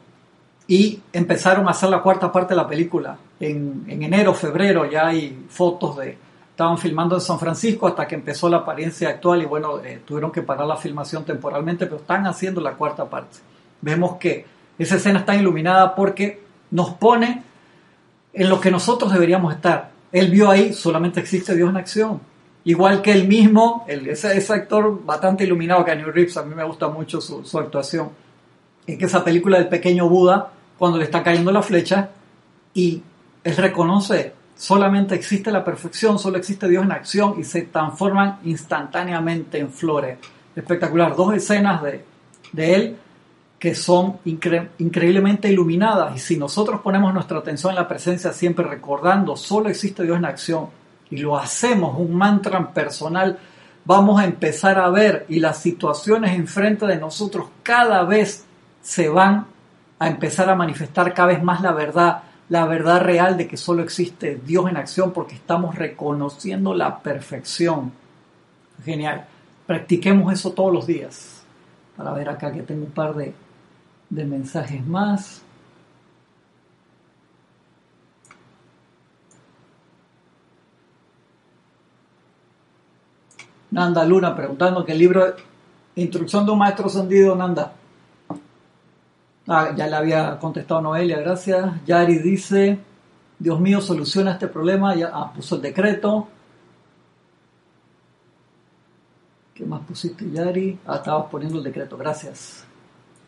S1: Y empezaron a hacer la cuarta parte de la película. En, en enero, febrero ya hay fotos de, estaban filmando en San Francisco hasta que empezó la apariencia actual y bueno, eh, tuvieron que parar la filmación temporalmente, pero están haciendo la cuarta parte. Vemos que esa escena está iluminada porque nos pone en lo que nosotros deberíamos estar. Él vio ahí, solamente existe Dios en acción. Igual que él mismo, ese, actor bastante iluminado, New Reeves, a mí me gusta mucho su, su actuación. Es que esa película del pequeño Buda, cuando le está cayendo la flecha, y él reconoce solamente existe la perfección, solo existe Dios en acción y se transforman instantáneamente en flores. Espectacular. Dos escenas de, Él que son increíblemente iluminadas y si nosotros ponemos nuestra atención en la presencia siempre recordando, solo existe Dios en acción y lo hacemos un mantra personal, vamos a empezar a ver y las situaciones enfrente de nosotros cada vez se van a empezar a manifestar cada vez más la verdad la verdad real de que solo existe Dios en acción porque estamos reconociendo la perfección. Genial. Practiquemos eso todos los días. Para ver acá que tengo un par de, de mensajes más. Nanda Luna preguntando que el libro Instrucción de un maestro ascendido, Nanda, Ah, ya le había contestado Noelia, gracias. Yari dice, Dios mío, soluciona este problema. Ya ah, puso el decreto. ¿Qué más pusiste, Yari? Ah, estabas poniendo el decreto, gracias.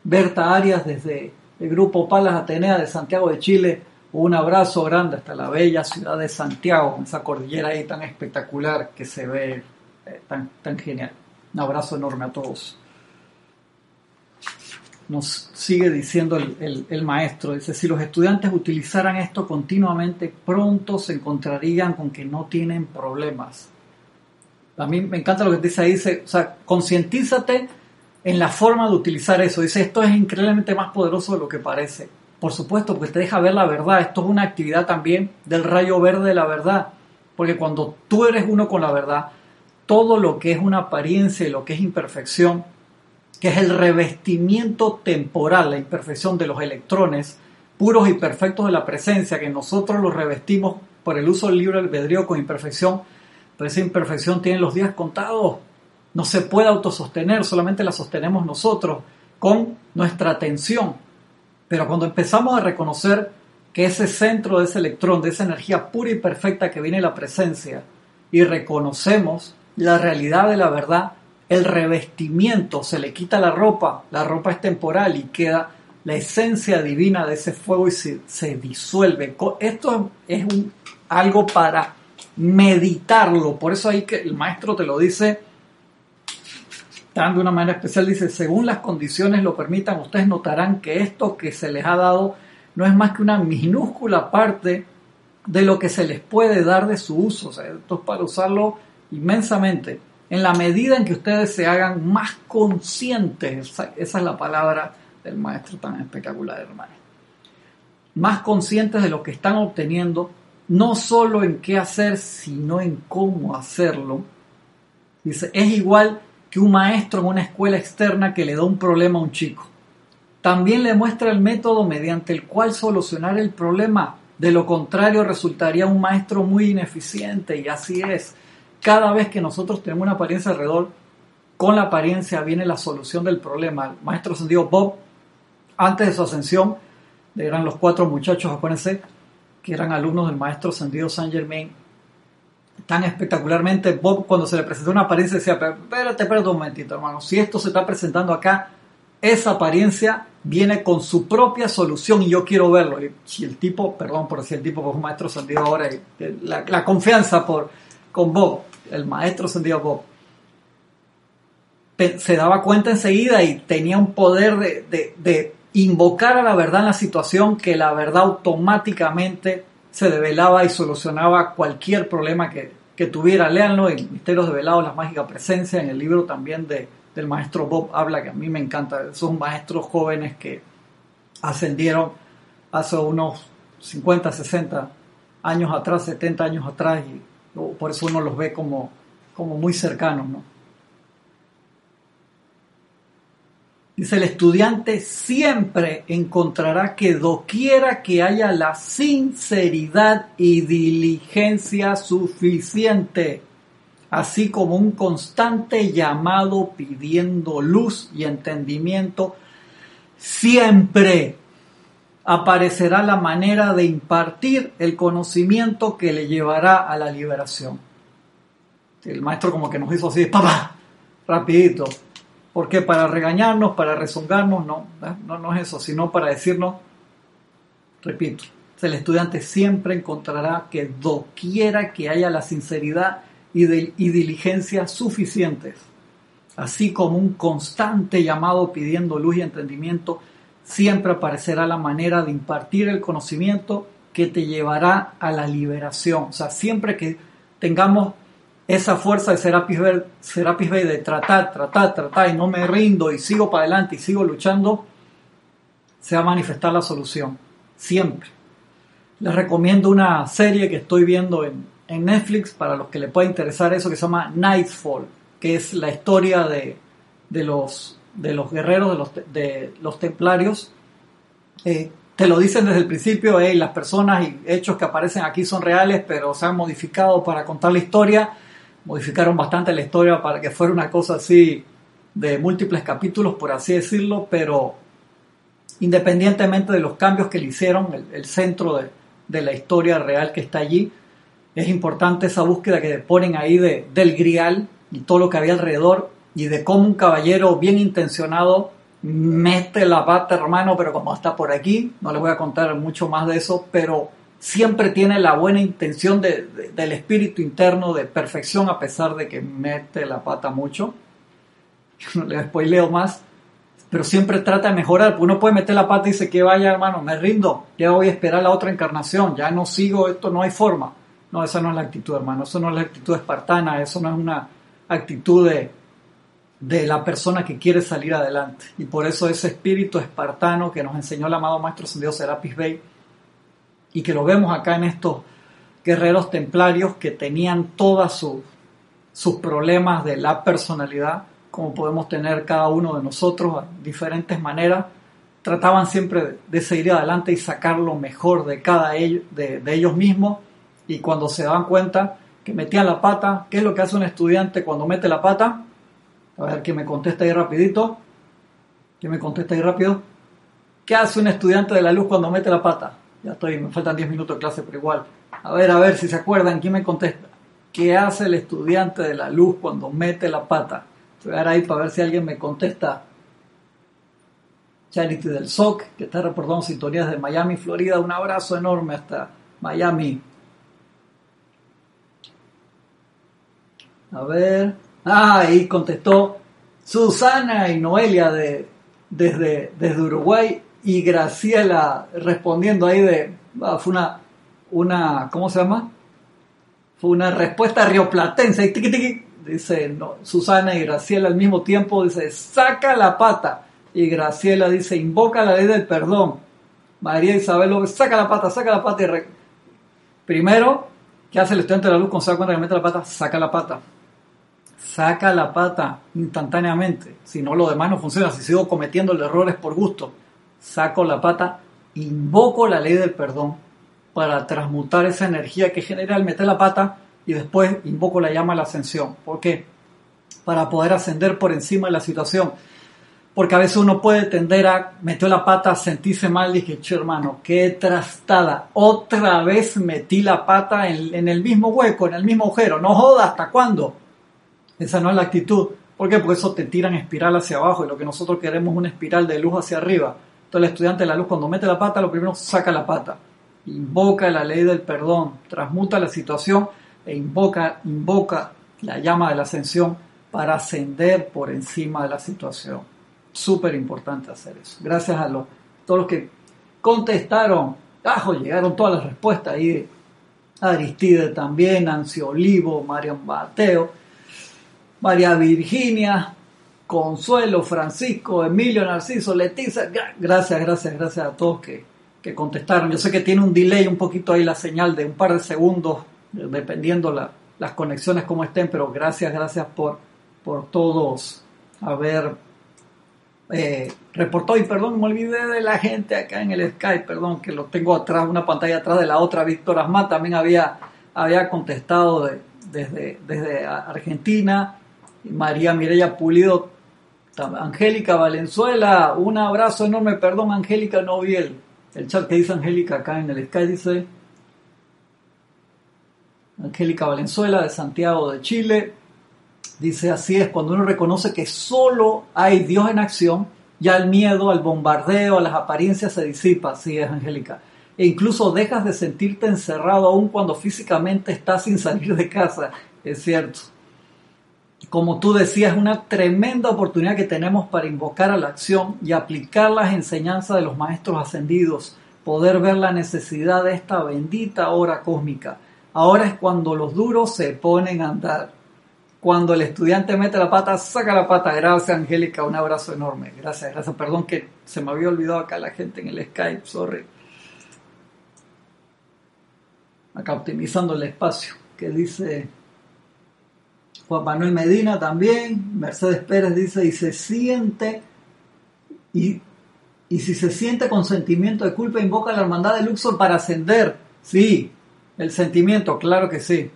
S1: Berta Arias desde el grupo Palas Atenea de Santiago de Chile. Un abrazo grande hasta la bella ciudad de Santiago, esa cordillera ahí tan espectacular que se ve tan, genial. Un abrazo enorme a todos nos sigue diciendo el, maestro, dice, si los estudiantes utilizaran esto continuamente, pronto se encontrarían con que no tienen problemas. A mí me encanta lo que dice ahí, dice, o sea, concientízate en la forma de utilizar eso. Dice, esto es increíblemente más poderoso de lo que parece. Por supuesto, porque te deja ver la verdad. Esto es una actividad también del rayo verde de la verdad. Porque cuando tú eres uno con la verdad, todo lo que es una apariencia y lo que es imperfección, que es el revestimiento temporal, la imperfección de los electrones puros y perfectos de la presencia, que nosotros los revestimos por el uso del libre albedrío con imperfección, pero esa imperfección tiene los días contados, no se puede autosostener, solamente la sostenemos nosotros con nuestra atención. Pero cuando empezamos a reconocer que ese centro de ese electrón, de esa energía pura y perfecta que viene de la presencia, y reconocemos la realidad de la verdad, el revestimiento, se le quita la ropa, la ropa es temporal y queda la esencia divina de ese fuego y se, disuelve. Esto es algo para meditarlo, por eso ahí que el maestro te lo dice de una manera especial, dice, según las condiciones lo permitan, ustedes notarán que esto que se les ha dado no es más que una minúscula parte de lo que se les puede dar de su uso. esto es para usarlo inmensamente en la medida en que ustedes se hagan más conscientes, esa, es la palabra del maestro tan espectacular, hermano, más conscientes de lo que están obteniendo, no solo en qué hacer, sino en cómo hacerlo. Dice, es igual que un maestro en una escuela externa que le da un problema a un chico. También le muestra el método mediante el cual solucionar el problema. De lo contrario, resultaría un maestro muy ineficiente y así es. Cada vez que nosotros tenemos una apariencia alrededor, con la apariencia viene la solución del problema. El maestro ascendido Bob, antes de su ascensión, eran los cuatro muchachos, acuérdense, que eran alumnos del maestro ascendido Saint Germain, tan espectacularmente, Bob cuando se le presentó una apariencia decía, espérate, espérate un momentito, hermano, si esto se está presentando acá, esa apariencia viene con su propia solución y yo quiero verlo. Y si el tipo, perdón por decir el tipo, porque maestro ascendido ahora, y la, la, confianza por, con Bob, el maestro ascendido Bob, se daba cuenta enseguida y tenía un poder de, de, invocar a la verdad en la situación que la verdad automáticamente se develaba y solucionaba cualquier problema que, que tuviera. Léanlo en Misterios Develados, la mágica presencia, en el libro también de, del maestro Bob habla, que a mí me encanta. Son maestros jóvenes que ascendieron hace unos 50, 60 años atrás, 70 años atrás, por eso uno los ve como, como muy cercanos, ¿no? Dice, el estudiante siempre encontrará que doquiera que haya la sinceridad y diligencia suficiente, así como un constante llamado pidiendo luz y entendimiento, siempre aparecerá la manera de impartir el conocimiento que le llevará a la liberación. El maestro como que nos hizo así, papá, rapidito, porque para regañarnos, para rezongarnos, no, no, es eso, sino para decirnos, repito, el estudiante siempre encontrará que doquiera que haya la sinceridad y diligencia suficientes, así como un constante llamado pidiendo luz y entendimiento, siempre aparecerá la manera de impartir el conocimiento que te llevará a la liberación. O sea, siempre que tengamos esa fuerza de Serapis Bay, de tratar, tratar, tratar y no me rindo y sigo para adelante y sigo luchando, se va a manifestar la solución. Siempre. Les recomiendo una serie que estoy viendo en, en Netflix para los que les pueda interesar eso que se llama Nightfall, que es la historia de, de los, de los guerreros, de los, de los templarios. Eh, te lo dicen desde el principio, hey, las personas y hechos que aparecen aquí son reales, pero se han modificado para contar la historia modificaron bastante la historia para que fuera una cosa así de múltiples capítulos, por así decirlo, pero independientemente de los cambios que le hicieron, el, centro de, de, la historia real que está allí, es importante esa búsqueda que ponen ahí de, del grial y todo lo que había alrededor y de cómo un caballero bien intencionado mete la pata, hermano, pero como está por aquí, no les voy a contar mucho más de eso, pero siempre tiene la buena intención de, del espíritu interno de perfección a pesar de que mete la pata mucho. (laughs) No le spoileo más, pero siempre trata de mejorar. Uno puede meter la pata y dice que vaya hermano, me rindo, ya voy a esperar la otra encarnación, ya no sigo esto, no hay forma. No, esa no es la actitud hermano, eso no es la actitud espartana, eso no es una actitud de, de la persona que quiere salir adelante. Y por eso ese espíritu espartano que nos enseñó el amado Maestro Ascendido Serapis Bey, y que lo vemos acá en estos guerreros templarios que tenían todos sus problemas de la personalidad, como podemos tener cada uno de nosotros de diferentes maneras, trataban siempre de seguir adelante y sacar lo mejor de cada ellos, de, ellos mismos y cuando se daban cuenta que metían la pata, ¿qué es lo que hace un estudiante cuando mete la pata? A ver, que me contesta ahí rapidito. que me contesta ahí rápido? ¿Qué hace un estudiante de la luz cuando mete la pata? Ya estoy, me faltan 10 minutos de clase, pero igual. A ver, a ver si se acuerdan, ¿quién me contesta? ¿Qué hace el estudiante de la luz cuando mete la pata? Voy a ver ahí para ver si alguien me contesta. Charity del SOC, que está reportando sintonías de Miami, Florida. Un abrazo enorme hasta Miami. A ver. Ah, ahí contestó Susana y Noelia de, desde, desde Uruguay y Graciela respondiendo ahí de, ah, fue una, una, ¿cómo se llama? Fue una respuesta rioplatense, dice no, Susana y Graciela al mismo tiempo, dice, saca la pata, y Graciela dice, invoca la ley del perdón. María Isabel López, saca la pata, saca la pata. Y Primero, ¿qué hace el estudiante de la luz cuando se da cuenta que mete la pata? Saca la pata. Saca la pata instantáneamente. Si no, lo demás no funciona. Si sigo cometiendo errores por gusto, saco la pata, invoco la ley del perdón para transmutar esa energía que genera el meter la pata y después invoco la llama a la ascensión. ¿Por qué? Para poder ascender por encima de la situación. Porque a veces uno puede tender a meter la pata, sentirse mal, dije, che hermano, qué trastada. Otra vez metí la pata en, en el mismo hueco, en el mismo agujero. No joda, ¿hasta cuándo? Esa no es la actitud. ¿Por qué? Porque eso te tira en espiral hacia abajo y lo que nosotros queremos es una espiral de luz hacia arriba. Entonces el estudiante de la luz cuando mete la pata, lo primero saca la pata, invoca la ley del perdón, transmuta la situación e invoca, invoca la llama de la ascensión para ascender por encima de la situación. Súper importante hacer eso. Gracias a los, todos los que contestaron, ajo, llegaron todas las respuestas ahí. Aristide también, Nancy Olivo, Marian Bateo. María Virginia, Consuelo, Francisco, Emilio, Narciso, Leticia. Gracias, gracias, gracias a todos que, contestaron. Yo sé que tiene un delay un poquito ahí la señal de un par de segundos, dependiendo las conexiones como estén, pero gracias, gracias por, por todos haber eh, reportado. Y perdón, me olvidé de la gente acá en el Skype, perdón, que lo tengo atrás, una pantalla atrás de la otra. Víctor Asma también había, había contestado desde, desde Argentina. María Mireya Pulido, Angélica Valenzuela, un abrazo enorme, perdón Angélica, no vi el, chat que dice Angélica acá en el Sky, dice Angélica Valenzuela de Santiago de Chile, dice así es, cuando uno reconoce que solo hay Dios en acción, ya el miedo al bombardeo, a las apariencias se disipa, así es Angélica. E incluso dejas de sentirte encerrado aún cuando físicamente estás sin salir de casa, es cierto como tú decías, una tremenda oportunidad que tenemos para invocar a la acción y aplicar las enseñanzas de los maestros ascendidos, poder ver la necesidad de esta bendita hora cósmica. Ahora es cuando los duros se ponen a andar. Cuando el estudiante mete la pata, saca la pata. Gracias, Angélica. Un abrazo enorme. Gracias, gracias. Perdón que se me había olvidado acá la gente en el Skype. Sorry. Acá optimizando el espacio. Que dice Juan Manuel Medina también, Mercedes Pérez dice, y se siente, y, y si se siente con sentimiento de culpa, invoca la hermandad de Luxor para ascender. Sí, el sentimiento, claro que sí,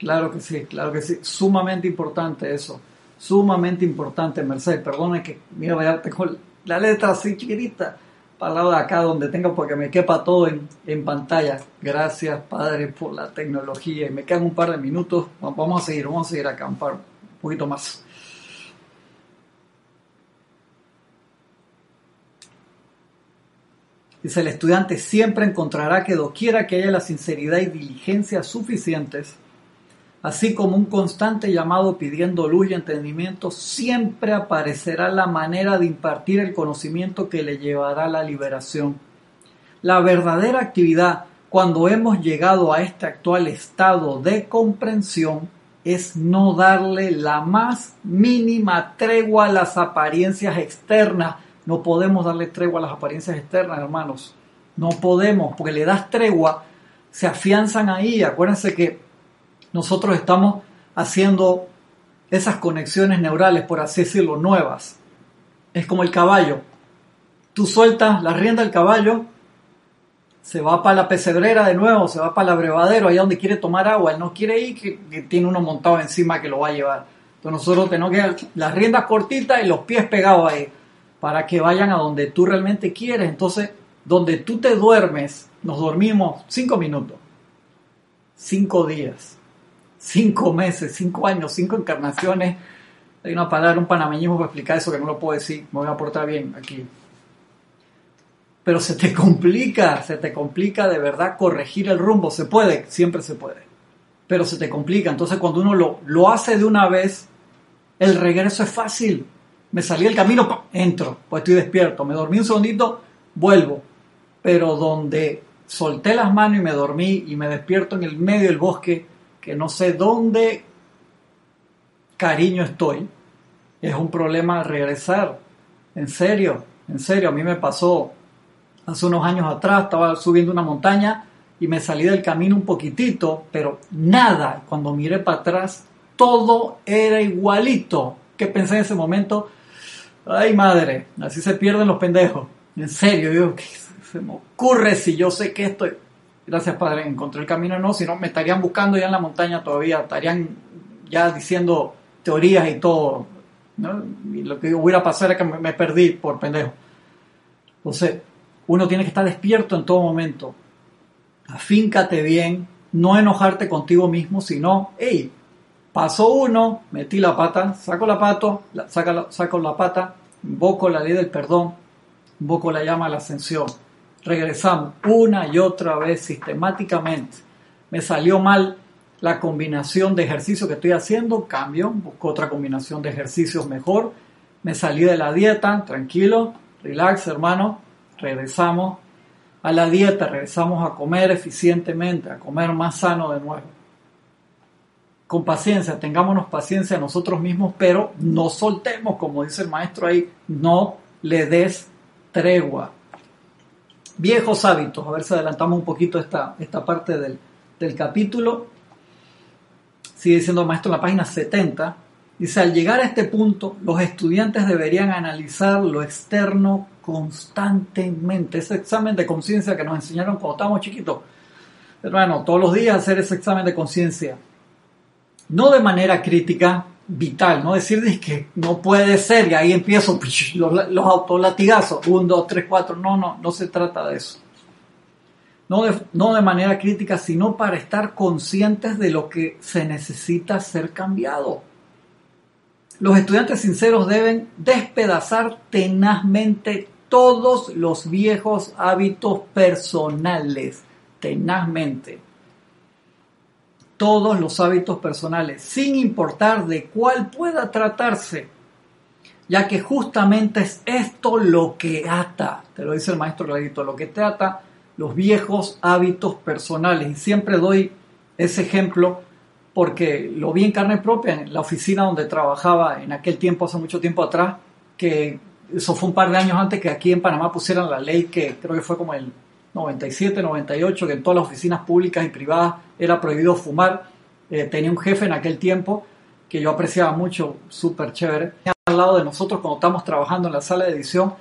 S1: claro que sí, claro que sí, sumamente importante eso, sumamente importante, Mercedes, perdone que, mira, vaya, tengo la letra así chiquitita de acá donde tengo porque me quepa todo en, pantalla. Gracias, Padre, por la tecnología. Y me quedan un par de minutos. Vamos a seguir, vamos a seguir acá un, un poquito más. Dice el estudiante, siempre encontrará que doquiera que haya la sinceridad y diligencia suficientes, así como un constante llamado pidiendo luz y entendimiento, siempre aparecerá la manera de impartir el conocimiento que le llevará a la liberación. La verdadera actividad cuando hemos llegado a este actual estado de comprensión es no darle la más mínima tregua a las apariencias externas. No podemos darle tregua a las apariencias externas, hermanos. No podemos, porque le das tregua, se afianzan ahí. Acuérdense que nosotros estamos haciendo esas conexiones neurales, por así decirlo, nuevas. Es como el caballo. Tú sueltas la rienda del caballo, se va para la pesebrera de nuevo, se va para el abrevadero, allá donde quiere tomar agua. Él no quiere ir, que, tiene uno montado encima que lo va a llevar. Entonces nosotros tenemos que las riendas cortitas y los pies pegados ahí, para que vayan a donde tú realmente quieres. Entonces, donde tú te duermes, nos dormimos cinco minutos, cinco días, cinco meses, cinco años, cinco encarnaciones. Hay una palabra, un panameñismo para explicar eso que no lo puedo decir, me voy a portar bien aquí. Pero se te complica, se te complica de verdad corregir el rumbo. Se puede, siempre se puede. Pero se te complica. Entonces cuando uno lo, lo hace de una vez, el regreso es fácil. Me salí del camino, entro, pues estoy despierto. Me dormí un segundito, vuelvo. Pero donde solté las manos y me dormí y me despierto en el medio del bosque, que no sé dónde cariño estoy, es un problema regresar. En serio, en serio, a mí me pasó hace unos años atrás, estaba subiendo una montaña y me salí del camino un poquitito, pero nada. Cuando miré para atrás, todo era igualito. ¿Qué pensé en ese momento? Ay, madre, así se pierden los pendejos. En serio, digo, ¿qué se me ocurre si yo sé que esto... Gracias, padre, encontré el camino, no, si no, me estarían buscando ya en la montaña todavía, estarían ya diciendo teorías y todo. Y lo que hubiera pasado era que me perdí por pendejo. Entonces, uno tiene que estar despierto en todo momento. Afíncate bien, no enojarte contigo mismo, sino, hey, paso uno, metí la pata, saco la pata, saco la pata, invoco la ley del perdón, invoco la llama a la ascensión. Regresamos una y otra vez sistemáticamente. Me salió mal la combinación de ejercicio que estoy haciendo, cambio, busco otra combinación de ejercicios mejor. Me salí de la dieta, tranquilo, relax hermano, regresamos a la dieta, regresamos a comer eficientemente, a comer más sano de nuevo. Con paciencia, tengámonos paciencia nosotros mismos, pero no soltemos, como dice el maestro ahí, no le des tregua. Viejos hábitos, a ver si adelantamos un poquito esta, esta parte del, del capítulo. Sigue diciendo el maestro en la página 70, Dice, al llegar a este punto, los estudiantes deberían analizar lo externo constantemente. Ese examen de conciencia que nos enseñaron cuando estábamos chiquitos. Hermano, todos los días hacer ese examen de conciencia. No de manera crítica, vital, no decir que no puede ser y ahí empiezo (laughs) los, autolatigazos. Un, dos, tres, cuatro. No, no, no se trata de eso. No no de manera crítica, sino para estar conscientes de lo que se necesita ser cambiado los estudiantes sinceros deben despedazar tenazmente todos los viejos hábitos personales, tenazmente. Todos los hábitos personales, sin importar de cuál pueda tratarse, ya que justamente es esto lo que ata, te lo dice el maestro clarito, lo que te ata los viejos hábitos personales. Y siempre doy ese ejemplo porque lo vi en carne propia en la oficina donde trabajaba en aquel tiempo, hace mucho tiempo atrás, que eso fue un par de años antes que aquí en Panamá pusieran la ley que creo que fue como el 97, 98, que en todas las oficinas públicas y privadas era prohibido fumar. Eh, tenía un jefe en aquel tiempo que yo apreciaba mucho, súper chévere, al lado de nosotros cuando estábamos trabajando en la sala de edición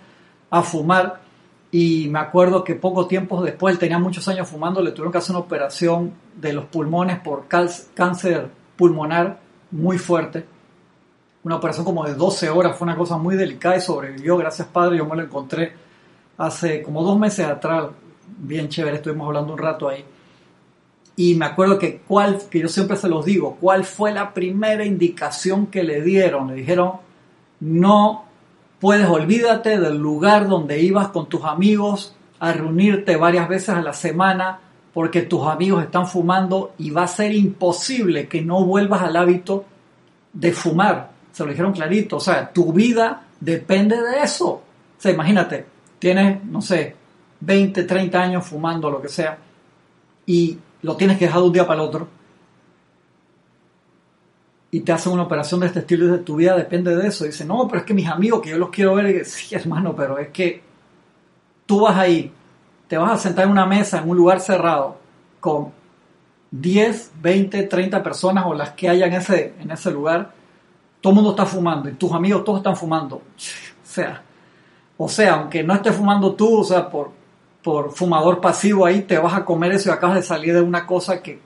S1: a fumar y me acuerdo que poco tiempo después, él tenía muchos años fumando, le tuvieron que hacer una operación de los pulmones por cáncer pulmonar muy fuerte. Una operación como de 12 horas, fue una cosa muy delicada y sobrevivió, gracias Padre, yo me lo encontré hace como dos meses atrás, bien chévere, estuvimos hablando un rato ahí. Y me acuerdo que cuál, que yo siempre se los digo, cuál fue la primera indicación que le dieron. Le dijeron, no Puedes olvídate del lugar donde ibas con tus amigos a reunirte varias veces a la semana porque tus amigos están fumando y va a ser imposible que no vuelvas al hábito de fumar. Se lo dijeron clarito. O sea, tu vida depende de eso. O sea, imagínate, tienes, no sé, 20, 30 años fumando, lo que sea, y lo tienes que dejar de un día para el otro y te hacen una operación de este estilo y de tu vida depende de eso. Dice, no, pero es que mis amigos, que yo los quiero ver, sí, hermano, pero es que tú vas ahí, te vas a sentar en una mesa en un lugar cerrado con 10, 20, 30 personas o las que haya en ese, en ese lugar, todo el mundo está fumando y tus amigos todos están fumando. O sea, o sea, aunque no estés fumando tú, o sea, por, por fumador pasivo ahí, te vas a comer eso y acabas de salir de una cosa que,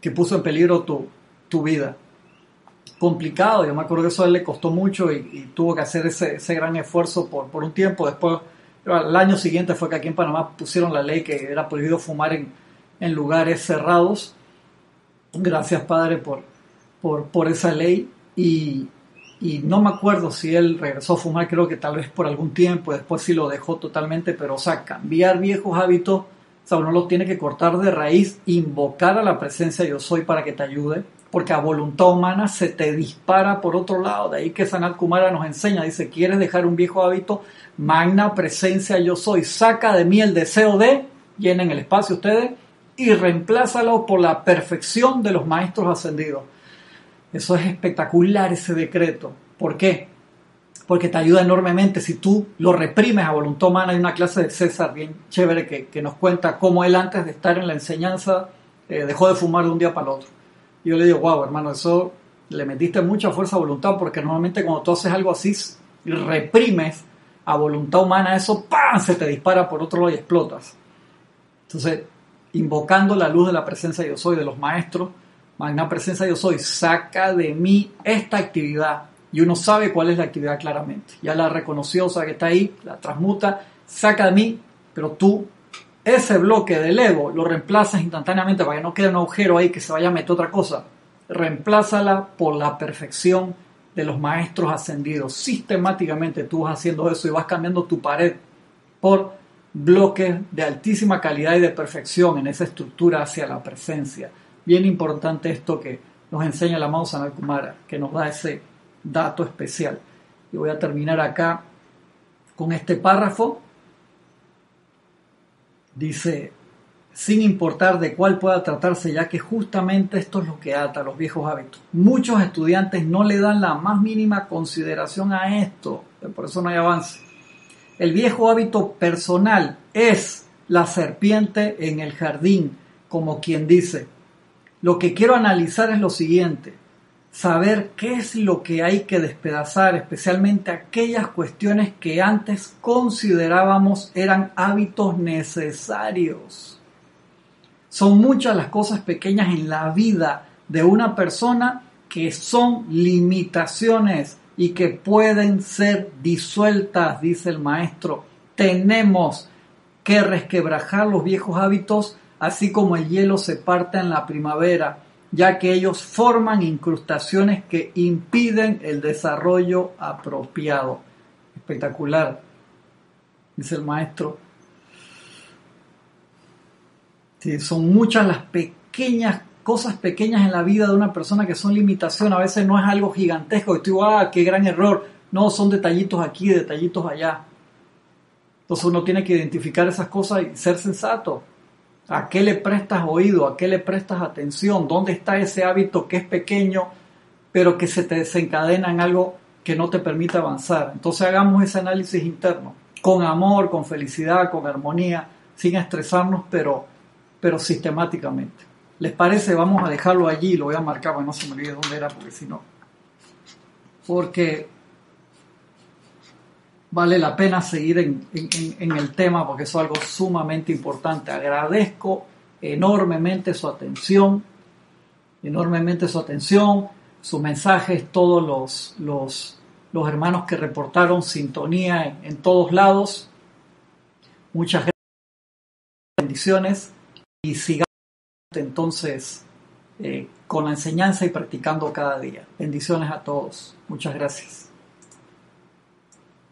S1: que puso en peligro tu, tu vida complicado. Yo me acuerdo que eso le costó mucho y, tuvo que hacer ese, ese gran esfuerzo por, por, un tiempo. Después, al año siguiente fue que aquí en Panamá pusieron la ley que era prohibido fumar en, en lugares cerrados. Gracias, Padre, por, por, por esa ley. Y, y, no me acuerdo si él regresó a fumar, creo que tal vez por algún tiempo, después sí lo dejó totalmente, pero o sea, cambiar viejos hábitos, o sea, uno lo tiene que cortar de raíz, invocar a la presencia yo soy para que te ayude porque a voluntad humana se te dispara por otro lado. De ahí que Sanat Kumara nos enseña, dice, ¿quieres dejar un viejo hábito? Magna presencia yo soy. Saca de mí el deseo de, llenen el espacio ustedes, y reemplázalo por la perfección de los maestros ascendidos. Eso es espectacular ese decreto. ¿Por qué? Porque te ayuda enormemente si tú lo reprimes a voluntad humana. Hay una clase de César bien chévere que, nos cuenta cómo él antes de estar en la enseñanza eh, dejó de fumar de un día para el otro yo le digo, wow, hermano, eso le metiste mucha fuerza a voluntad, porque normalmente cuando tú haces algo así, reprimes a voluntad humana, eso ¡pam! se te dispara por otro lado y explotas. Entonces, invocando la luz de la presencia de yo soy, de los maestros, magna presencia yo soy, saca de mí esta actividad. Y uno sabe cuál es la actividad claramente. Ya la reconoció, sea que está ahí, la transmuta, saca de mí, pero tú ese bloque del ego lo reemplazas instantáneamente para que no quede un agujero ahí que se vaya a meter otra cosa. Reemplázala por la perfección de los maestros ascendidos. Sistemáticamente tú vas haciendo eso y vas cambiando tu pared por bloques de altísima calidad y de perfección en esa estructura hacia la presencia. Bien importante esto que nos enseña la amado Sanal Kumara, que nos da ese dato especial. Y voy a terminar acá con este párrafo Dice, sin importar de cuál pueda tratarse, ya que justamente esto es lo que ata los viejos hábitos. Muchos estudiantes no le dan la más mínima consideración a esto, por eso no hay avance. El viejo hábito personal es la serpiente en el jardín, como quien dice. Lo que quiero analizar es lo siguiente saber qué es lo que hay que despedazar, especialmente aquellas cuestiones que antes considerábamos eran hábitos necesarios. Son muchas las cosas pequeñas en la vida de una persona que son limitaciones y que pueden ser disueltas, dice el maestro. Tenemos que resquebrajar los viejos hábitos, así como el hielo se parte en la primavera ya que ellos forman incrustaciones que impiden el desarrollo apropiado. Espectacular, dice el maestro. son muchas las pequeñas cosas pequeñas en la vida de una persona que son limitación. A veces no es algo gigantesco y tú, ah, qué gran error. No, son detallitos aquí, detallitos allá. Entonces uno tiene que identificar esas cosas y ser sensato. ¿A qué le prestas oído? ¿A qué le prestas atención? ¿Dónde está ese hábito que es pequeño, pero que se te desencadena en algo que no te permite avanzar? Entonces hagamos ese análisis interno, con amor, con felicidad, con armonía, sin estresarnos, pero, pero sistemáticamente. ¿Les parece? Vamos a dejarlo allí, lo voy a marcar, para no se me olvide dónde era, porque si no. Porque vale la pena seguir en, el tema porque es algo sumamente importante. Agradezco enormemente su atención, enormemente su atención, sus mensajes, todos los, los, los hermanos que reportaron sintonía en, todos lados. Muchas gracias, bendiciones y sigamos entonces eh, con la enseñanza y practicando cada día. Bendiciones a todos. Muchas gracias.